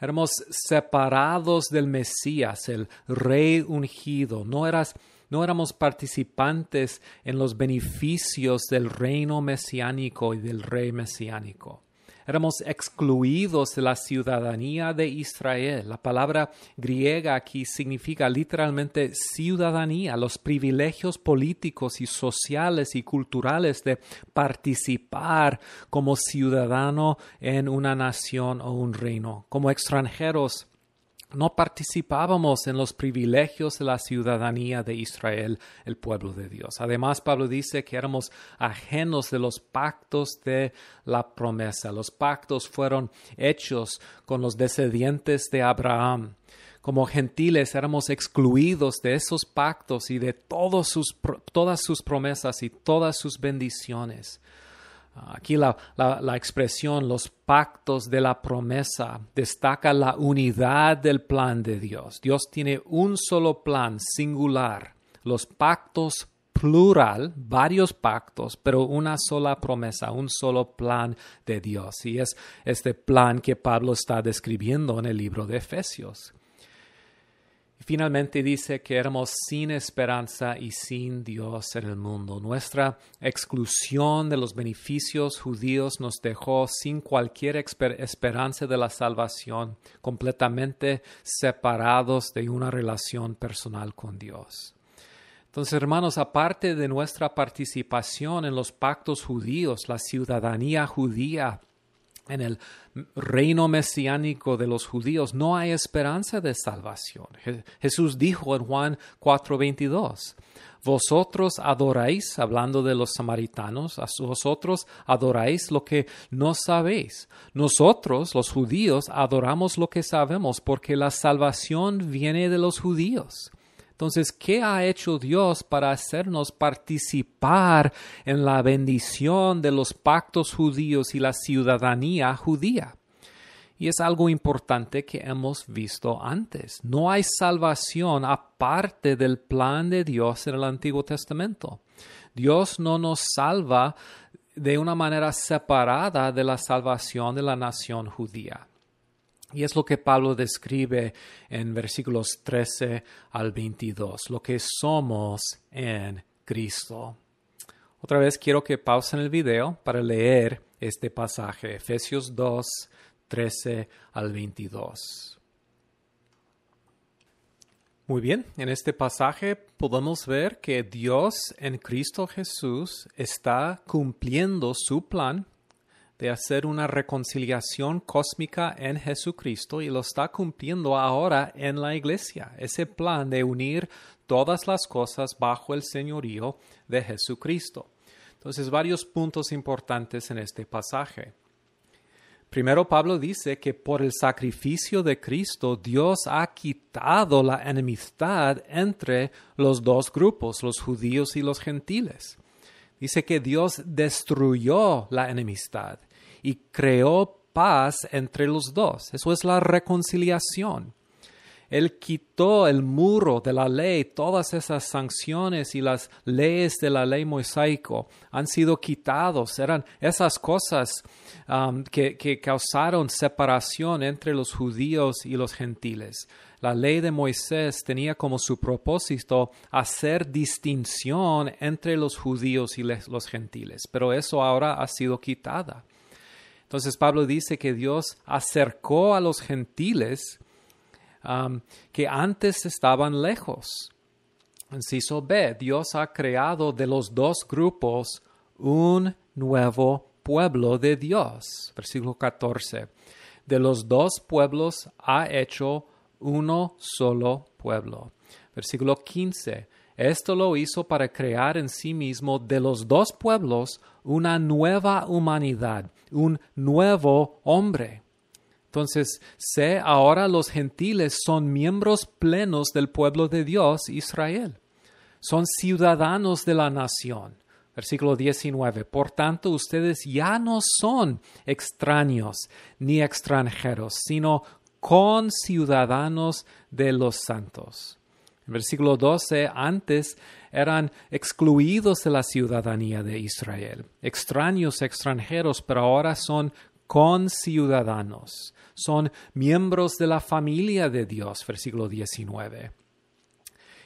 Éramos separados del Mesías, el rey ungido, no eras no éramos participantes en los beneficios del reino mesiánico y del rey mesiánico. Éramos excluidos de la ciudadanía de Israel. La palabra griega aquí significa literalmente ciudadanía, los privilegios políticos y sociales y culturales de participar como ciudadano en una nación o un reino. Como extranjeros no participábamos en los privilegios de la ciudadanía de Israel, el pueblo de Dios. Además, Pablo dice que éramos ajenos de los pactos de la promesa. Los pactos fueron hechos con los descendientes de Abraham. Como gentiles éramos excluidos de esos pactos y de todas sus promesas y todas sus bendiciones. Aquí la, expresión los pactos de la promesa destaca la unidad del plan de Dios. Dios tiene un solo plan singular. Los pactos plural, varios pactos, pero una sola promesa, un solo plan de Dios. Y es este plan que Pablo está describiendo en el libro de Efesios. Finalmente dice que éramos sin esperanza y sin Dios en el mundo. Nuestra exclusión de los beneficios judíos nos dejó sin cualquier esperanza de la salvación, completamente separados de una relación personal con Dios. Entonces, hermanos, aparte de nuestra participación en los pactos judíos, la ciudadanía judía, en el reino mesiánico de los judíos no hay esperanza de salvación. Jesús dijo en Juan 4:22, vosotros adoráis, hablando de los samaritanos, vosotros adoráis lo que no sabéis. Nosotros, los judíos, adoramos lo que sabemos porque la salvación viene de los judíos. Entonces, ¿qué ha hecho Dios para hacernos participar en la bendición de los pactos judíos y la ciudadanía judía? Y es algo importante que hemos visto antes. No hay salvación aparte del plan de Dios en el Antiguo Testamento. Dios no nos salva de una manera separada de la salvación de la nación judía. Y es lo que Pablo describe en versículos 13 al 22, lo que somos en Cristo. Otra vez quiero que pausen el video para leer este pasaje, Efesios 2, 13 al 22. Muy bien, en este pasaje podemos ver que Dios en Cristo Jesús está cumpliendo su plan de hacer una reconciliación cósmica en Jesucristo y lo está cumpliendo ahora en la iglesia. Ese plan de unir todas las cosas bajo el señorío de Jesucristo. Entonces, varios puntos importantes en este pasaje. Primero, Pablo dice que por el sacrificio de Cristo Dios ha quitado la enemistad entre los dos grupos, los judíos y los gentiles. Dice que Dios destruyó la enemistad y creó paz entre los dos. Eso es la reconciliación. Él quitó el muro de la ley, todas esas sanciones y las leyes de la ley mosaico han sido quitados. Eran esas cosas um, que, que causaron separación entre los judíos y los gentiles. La ley de Moisés tenía como su propósito hacer distinción entre los judíos y los gentiles, pero eso ahora ha sido quitada. Entonces Pablo dice que Dios acercó a los gentiles um, que antes estaban lejos. Inciso B, Dios ha creado de los dos grupos un nuevo pueblo de Dios. Versículo 14. De los dos pueblos ha hecho uno solo pueblo. Versículo 15. Esto lo hizo para crear en sí mismo de los dos pueblos una nueva humanidad, un nuevo hombre. Entonces, sé ahora los gentiles son miembros plenos del pueblo de Dios, Israel. Son ciudadanos de la nación. Versículo 19. Por tanto, ustedes ya no son extraños ni extranjeros, sino conciudadanos de los santos. En versículo 12, antes eran excluidos de la ciudadanía de Israel, extraños, extranjeros, pero ahora son conciudadanos, son miembros de la familia de Dios, versículo 19.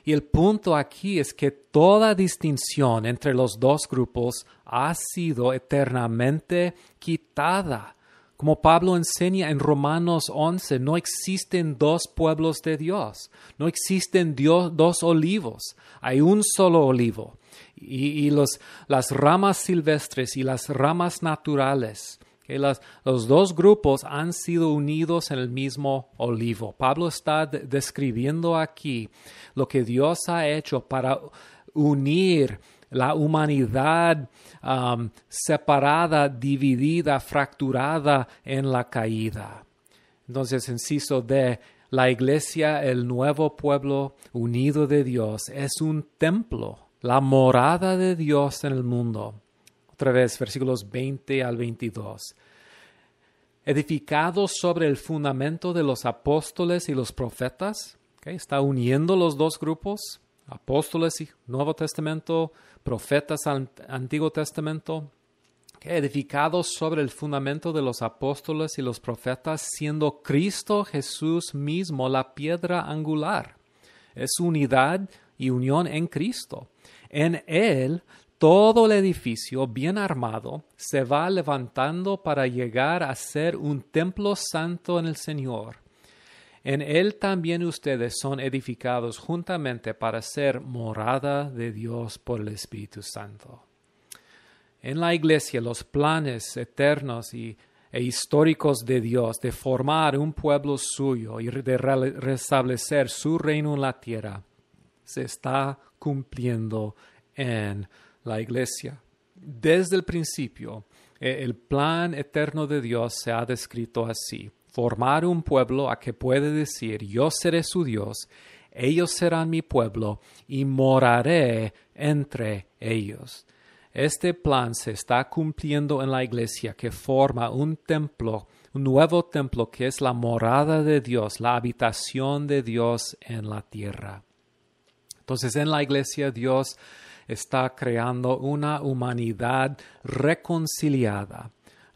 Y el punto aquí es que toda distinción entre los dos grupos ha sido eternamente quitada como Pablo enseña en Romanos 11, no existen dos pueblos de Dios, no existen dos olivos, hay un solo olivo. Y, las ramas silvestres y las ramas naturales, que los dos grupos han sido unidos en el mismo olivo. Pablo está describiendo aquí lo que Dios ha hecho para unir la humanidad um, separada, dividida, fracturada en la caída. Entonces, inciso de la iglesia, el nuevo pueblo unido de Dios, es un templo, la morada de Dios en el mundo. Otra vez, versículos 20 al 22. Edificado sobre el fundamento de los apóstoles y los profetas, está uniendo los dos grupos, apóstoles y Nuevo Testamento, profetas al Antiguo Testamento, edificados sobre el fundamento de los apóstoles y los profetas, siendo Cristo Jesús mismo la piedra angular. Es unidad y unión en Cristo. En Él todo el edificio bien armado se va levantando para llegar a ser un templo santo en el Señor en él también ustedes son edificados juntamente para ser morada de Dios por el Espíritu Santo. En la iglesia los planes eternos y, e históricos de Dios de formar un pueblo suyo y de restablecer su reino en la tierra se está cumpliendo en la iglesia. Desde el principio, e, el plan eterno de Dios se ha descrito así formar un pueblo a que puede decir, yo seré su Dios, ellos serán mi pueblo y moraré entre ellos. Este plan se está cumpliendo en la iglesia que forma un templo, un nuevo templo que es la morada de Dios, la habitación de Dios en la tierra. Entonces en la iglesia Dios está creando una humanidad reconciliada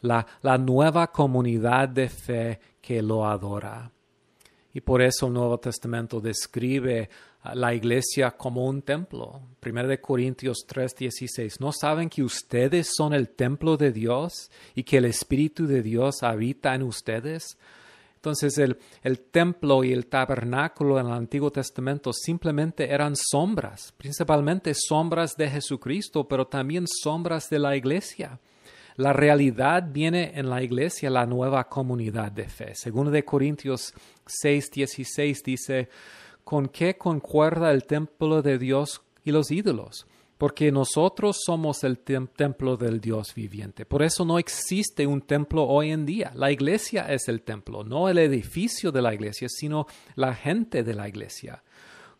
la, nueva comunidad de fe que lo adora. Y por eso el Nuevo Testamento describe la iglesia como un templo. 1 Corintios 3:16. ¿No saben que ustedes son el templo de Dios y que el Espíritu de Dios habita en ustedes? Entonces el, el, templo y el tabernáculo en el Antiguo Testamento simplemente eran sombras, principalmente sombras de Jesucristo, pero también sombras de la iglesia La realidad viene en la iglesia, la nueva comunidad de fe. Según de Corintios 6, 16 dice, ¿con qué concuerda el templo de Dios y los ídolos? porque nosotros somos el templo del Dios viviente. Por eso no existe un templo hoy en día. La iglesia es el templo, no el edificio de la iglesia, sino la gente de la iglesia.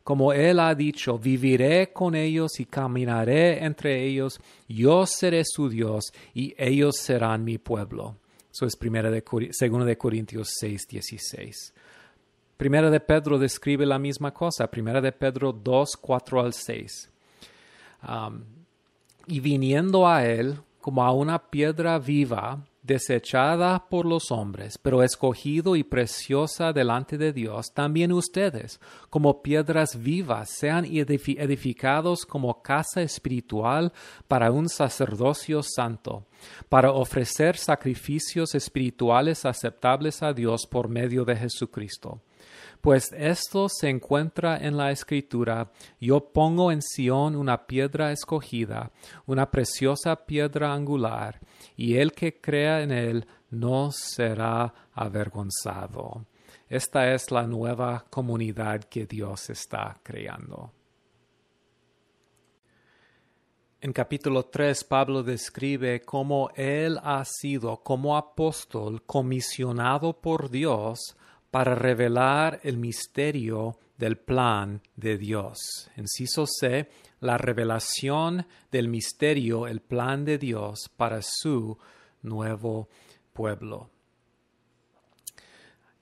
Como Él ha dicho, viviré con ellos y caminaré entre ellos, yo seré su Dios y ellos serán mi pueblo. Eso es primera de, segunda de Corintios 6, 16. Primera de Pedro describe la misma cosa. Primera de Pedro 2, 4 al 6 y viniendo a él como a una piedra viva, desechada por los hombres, pero escogido y preciosa delante de Dios, también ustedes, como piedras vivas, sean edificados como casa espiritual para un sacerdocio santo, para ofrecer sacrificios espirituales aceptables a Dios por medio de Jesucristo pues esto se encuentra en la escritura, yo pongo en Sión una piedra escogida, una preciosa piedra angular, y el que crea en él no será avergonzado. Esta es la nueva comunidad que Dios está creando. En capítulo 3, Pablo describe cómo él ha sido como apóstol comisionado por Dios para revelar el misterio del plan de Dios. Enciso C, la revelación del misterio, el plan de Dios para su nuevo pueblo.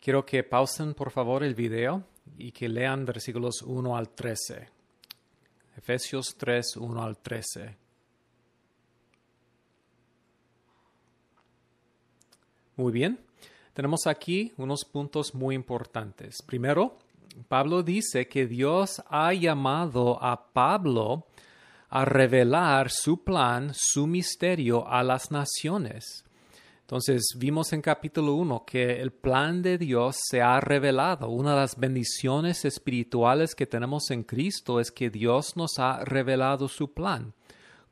Quiero que pausen por favor el video y que lean versículos 1 al 13. Efesios 3, 1 al 13. Muy bien tenemos aquí unos puntos muy importantes. Primero, Pablo dice que Dios ha llamado a Pablo a revelar su plan, su misterio a las naciones. Entonces vimos en capítulo 1 que el plan de Dios se ha revelado. Una de las bendiciones espirituales que tenemos en Cristo es que Dios nos ha revelado su plan.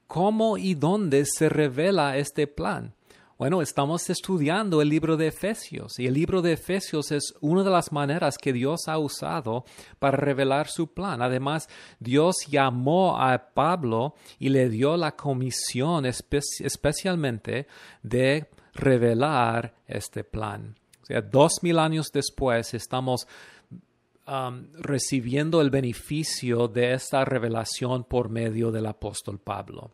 ¿Cómo y dónde se revela este plan? Bueno, estamos estudiando el libro de Efesios y el libro de Efesios es una de las maneras que Dios ha usado para revelar su plan. Además, Dios llamó a Pablo y le dio la comisión especialmente de revelar este plan. O sea, dos mil años después estamos um, recibiendo el beneficio de esta revelación por medio del apóstol Pablo.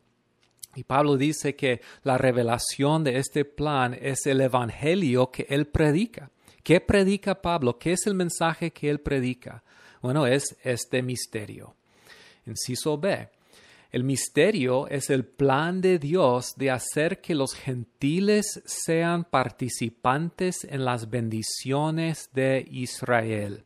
Y Pablo dice que la revelación de este plan es el evangelio que él predica. ¿Qué predica Pablo? ¿Qué es el mensaje que él predica? Bueno, es este misterio. Inciso B. El misterio es el plan de Dios de hacer que los gentiles sean participantes en las bendiciones de Israel.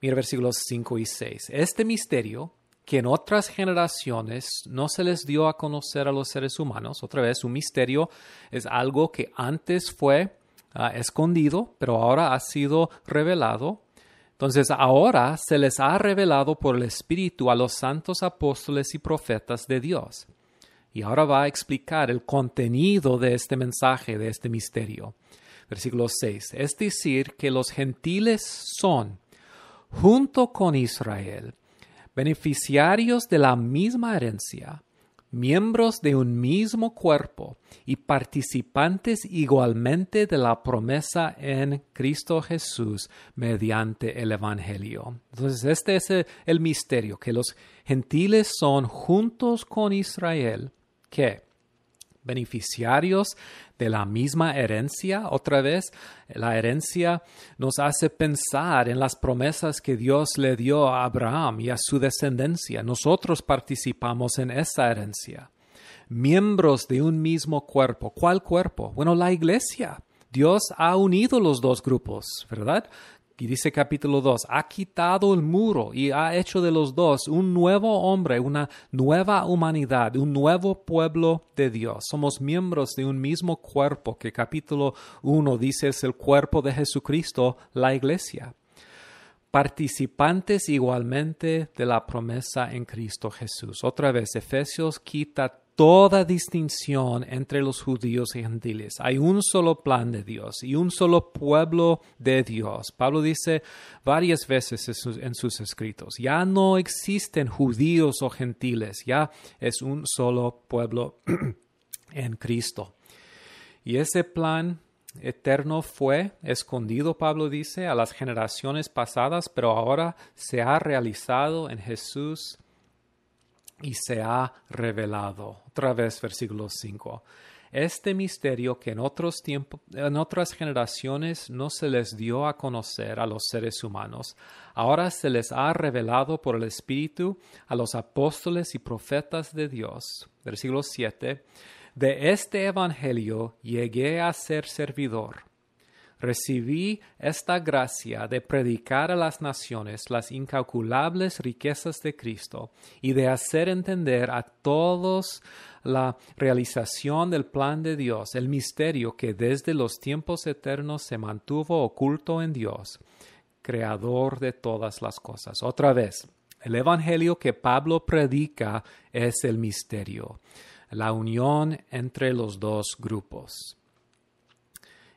Mira versículos 5 y 6. Este misterio que en otras generaciones no se les dio a conocer a los seres humanos. Otra vez, un misterio es algo que antes fue ah, escondido, pero ahora ha sido revelado. Entonces ahora se les ha revelado por el Espíritu a los santos apóstoles y profetas de Dios. Y ahora va a explicar el contenido de este mensaje, de este misterio. Versículo 6. Es decir, que los gentiles son, junto con Israel, beneficiarios de la misma herencia, miembros de un mismo cuerpo y participantes igualmente de la promesa en Cristo Jesús mediante el Evangelio. Entonces, este es el, misterio, que los gentiles son juntos con Israel, que beneficiarios de la misma herencia. Otra vez, la herencia nos hace pensar en las promesas que Dios le dio a Abraham y a su descendencia. Nosotros participamos en esa herencia. Miembros de un mismo cuerpo. ¿Cuál cuerpo? Bueno, la iglesia. Dios ha unido los dos grupos, ¿verdad? Y dice capítulo 2, ha quitado el muro y ha hecho de los dos un nuevo hombre, una nueva humanidad, un nuevo pueblo de Dios. Somos miembros de un mismo cuerpo que capítulo 1 dice es el cuerpo de Jesucristo, la iglesia. participantes igualmente de la promesa en Cristo Jesús. Otra vez, Efesios quita toda distinción entre los judíos y gentiles. Hay un solo plan de Dios y un solo pueblo de Dios. Pablo dice varias veces en sus, escritos, ya no existen judíos o gentiles, ya es un solo pueblo en Cristo. Y ese plan eterno fue escondido, Pablo dice, a las generaciones pasadas, pero ahora se ha realizado en Jesús y se ha revelado. Otra vez versículo 5. Este misterio que en otros tiempos, en otras generaciones no se les dio a conocer a los seres humanos, ahora se les ha revelado por el Espíritu a los apóstoles y profetas de Dios. Versículo 7. De este Evangelio llegué a ser servidor recibí esta gracia de predicar a las naciones las incalculables riquezas de Cristo y de hacer entender a todos la realización del plan de Dios, el misterio que desde los tiempos eternos se mantuvo oculto en Dios, creador de todas las cosas. Otra vez, el Evangelio que Pablo predica es el misterio, la unión entre los dos grupos.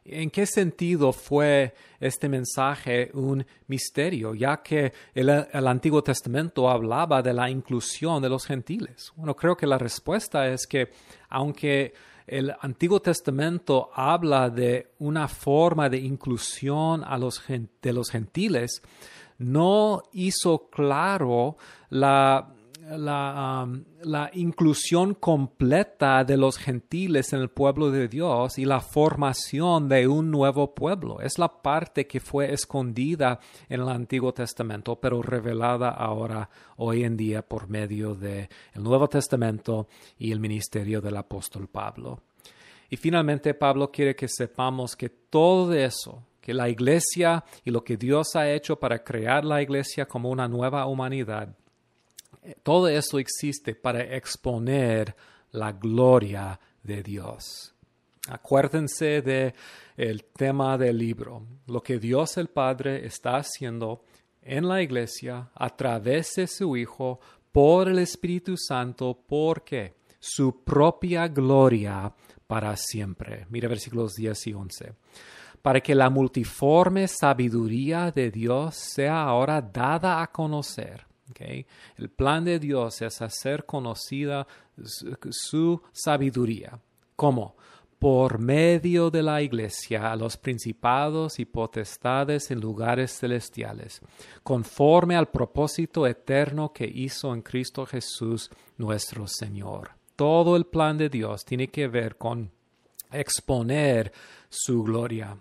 ¿En qué sentido fue este mensaje un misterio, ya que el, Antiguo Testamento hablaba de la inclusión de los gentiles? Bueno, creo que la respuesta es que aunque el Antiguo Testamento habla de una forma de inclusión de los gentiles, no hizo claro la la, la, inclusión completa de los gentiles en el pueblo de Dios y la formación de un nuevo pueblo. Es la parte que fue escondida en el Antiguo Testamento, pero revelada ahora, hoy en día, por medio del Nuevo Testamento y el ministerio del apóstol Pablo. Y finalmente Pablo quiere que sepamos que todo eso, que la iglesia y lo que Dios ha hecho para crear la iglesia como una nueva humanidad, todo esto existe para exponer la gloria de Dios. Acuérdense de el tema del libro, lo que Dios el Padre está haciendo en la iglesia a través de su Hijo por el Espíritu Santo, porque su propia gloria para siempre. Mira versículos 10 y 11. Para que la multiforme sabiduría de Dios sea ahora dada a conocer el plan de Dios es hacer conocida su sabiduría. ¿Cómo? Por medio de la Iglesia a los principados y potestades en lugares celestiales, conforme al propósito eterno que hizo en Cristo Jesús nuestro Señor. Todo el plan de Dios tiene que ver con exponer su gloria.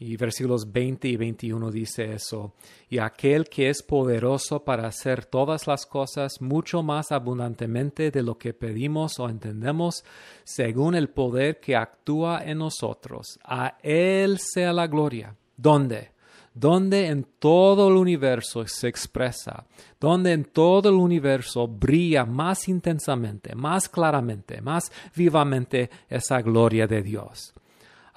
Y versículos 20 y 21 dice eso. Y aquel que es poderoso para hacer todas las cosas mucho más abundantemente de lo que pedimos o entendemos, según el poder que actúa en nosotros. A Él sea la gloria. ¿Dónde? Donde en todo el universo se expresa, donde en todo el universo brilla más intensamente, más claramente, más vivamente esa gloria de Dios.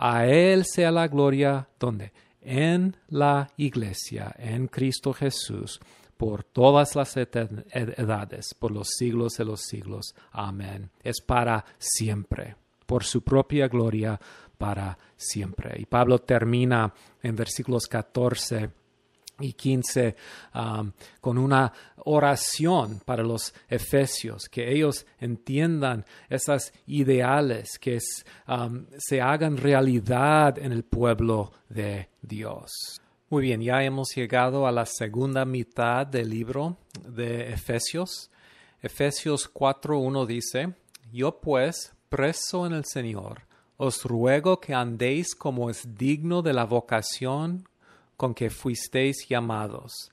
A Él sea la gloria, ¿dónde? En la iglesia, en Cristo Jesús, por todas las edades, por los siglos de los siglos. Amén. Es para siempre, por su propia gloria, para siempre. Y Pablo termina en versículos 14 y 15 um, con una oración para los efesios, que ellos entiendan esas ideales, que se hagan realidad en el pueblo de Dios. Muy bien, ya hemos llegado a la segunda mitad del libro de Efesios. Efesios 4.1 dice, Yo pues, preso en el Señor, os ruego que andéis como es digno de la vocación con que fuisteis llamados.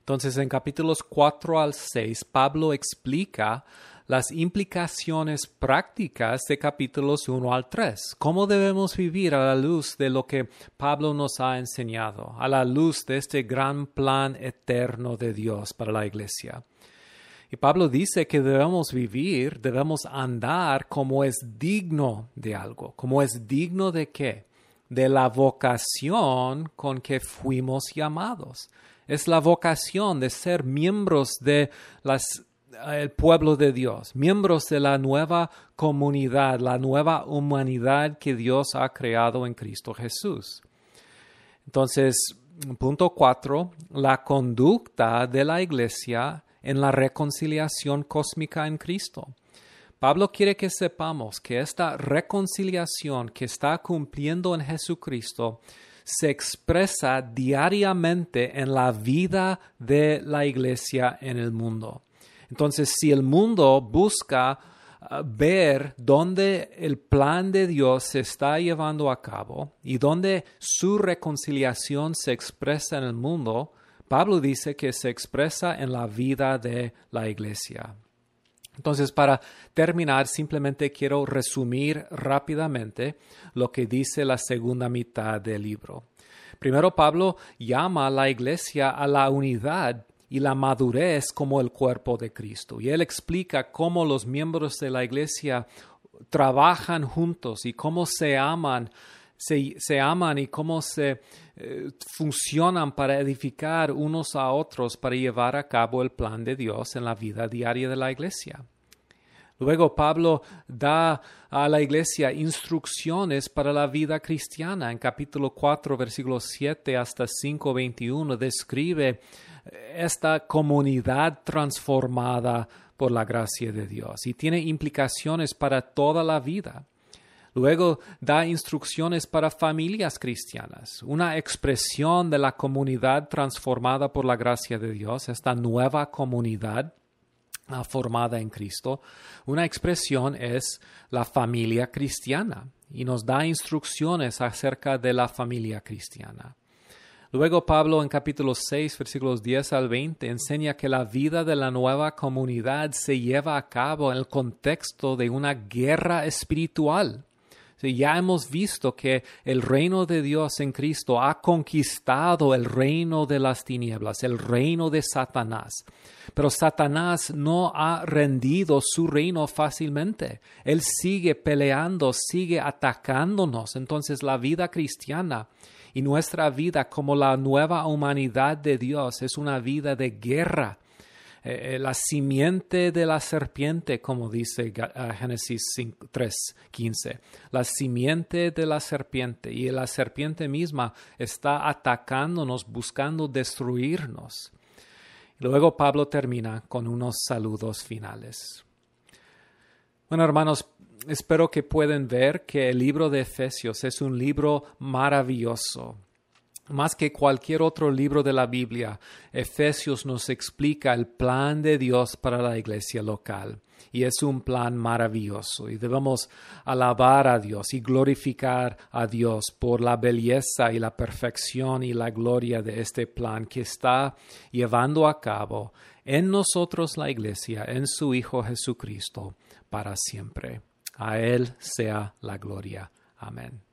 Entonces, en capítulos 4 al 6, Pablo explica las implicaciones prácticas de capítulos 1 al 3. ¿Cómo debemos vivir a la luz de lo que Pablo nos ha enseñado, a la luz de este gran plan eterno de Dios para la iglesia? Y Pablo dice que debemos vivir, debemos andar como es digno de algo, como es digno de qué? De la vocación con que fuimos llamados. es la vocación de ser miembros de el pueblo de Dios, miembros de la nueva comunidad, la nueva humanidad que Dios ha creado en Cristo Jesús. Entonces, punto cuatro, la conducta de la iglesia en la reconciliación cósmica en Cristo. Pablo quiere que sepamos que esta reconciliación que está cumpliendo en Jesucristo se expresa diariamente en la vida de la iglesia en el mundo. Entonces, si el mundo busca uh, ver dónde el plan de Dios se está llevando a cabo y dónde su reconciliación se expresa en el mundo, Pablo dice que se expresa en la vida de la iglesia. Entonces, para terminar, simplemente quiero resumir rápidamente lo que dice la segunda mitad del libro. Primero, Pablo llama a la iglesia a la unidad y la madurez como el cuerpo de Cristo. Y él explica cómo los miembros de la iglesia trabajan juntos y cómo se aman, se, aman y cómo se eh, funcionan para edificar unos a otros para llevar a cabo el plan de Dios en la vida diaria de la iglesia. Luego Pablo da a la iglesia instrucciones para la vida cristiana. En capítulo 4, versículos 7 hasta 5, 21, describe esta comunidad transformada por la gracia de Dios y tiene implicaciones para toda la vida. Luego da instrucciones para familias cristianas, una expresión de la comunidad transformada por la gracia de Dios, esta nueva comunidad ah, formada en Cristo. Una expresión es la familia cristiana y nos da instrucciones acerca de la familia cristiana. Luego Pablo en capítulo 6, versículos 10 al 20, enseña que la vida de la nueva comunidad se lleva a cabo en el contexto de una guerra espiritual. Ya hemos visto que el reino de Dios en Cristo ha conquistado el reino de las tinieblas, el reino de Satanás. Pero Satanás no ha rendido su reino fácilmente. Él sigue peleando, sigue atacándonos. Entonces la vida cristiana y nuestra vida como la nueva humanidad de Dios es una vida de guerra. Eh, eh, la simiente de la serpiente, como dice uh, Génesis 3:15. La simiente de la serpiente y la serpiente misma está atacándonos, buscando destruirnos. Luego Pablo termina con unos saludos finales. Bueno, hermanos, espero que puedan ver que el libro de Efesios es un libro maravilloso. Más que cualquier otro libro de la Biblia, Efesios nos explica el plan de Dios para la iglesia local. Y es un plan maravilloso. Y debemos alabar a Dios y glorificar a Dios por la belleza y la perfección y la gloria de este plan que está llevando a cabo en nosotros la iglesia, en su Hijo Jesucristo, para siempre. A Él sea la gloria. Amén.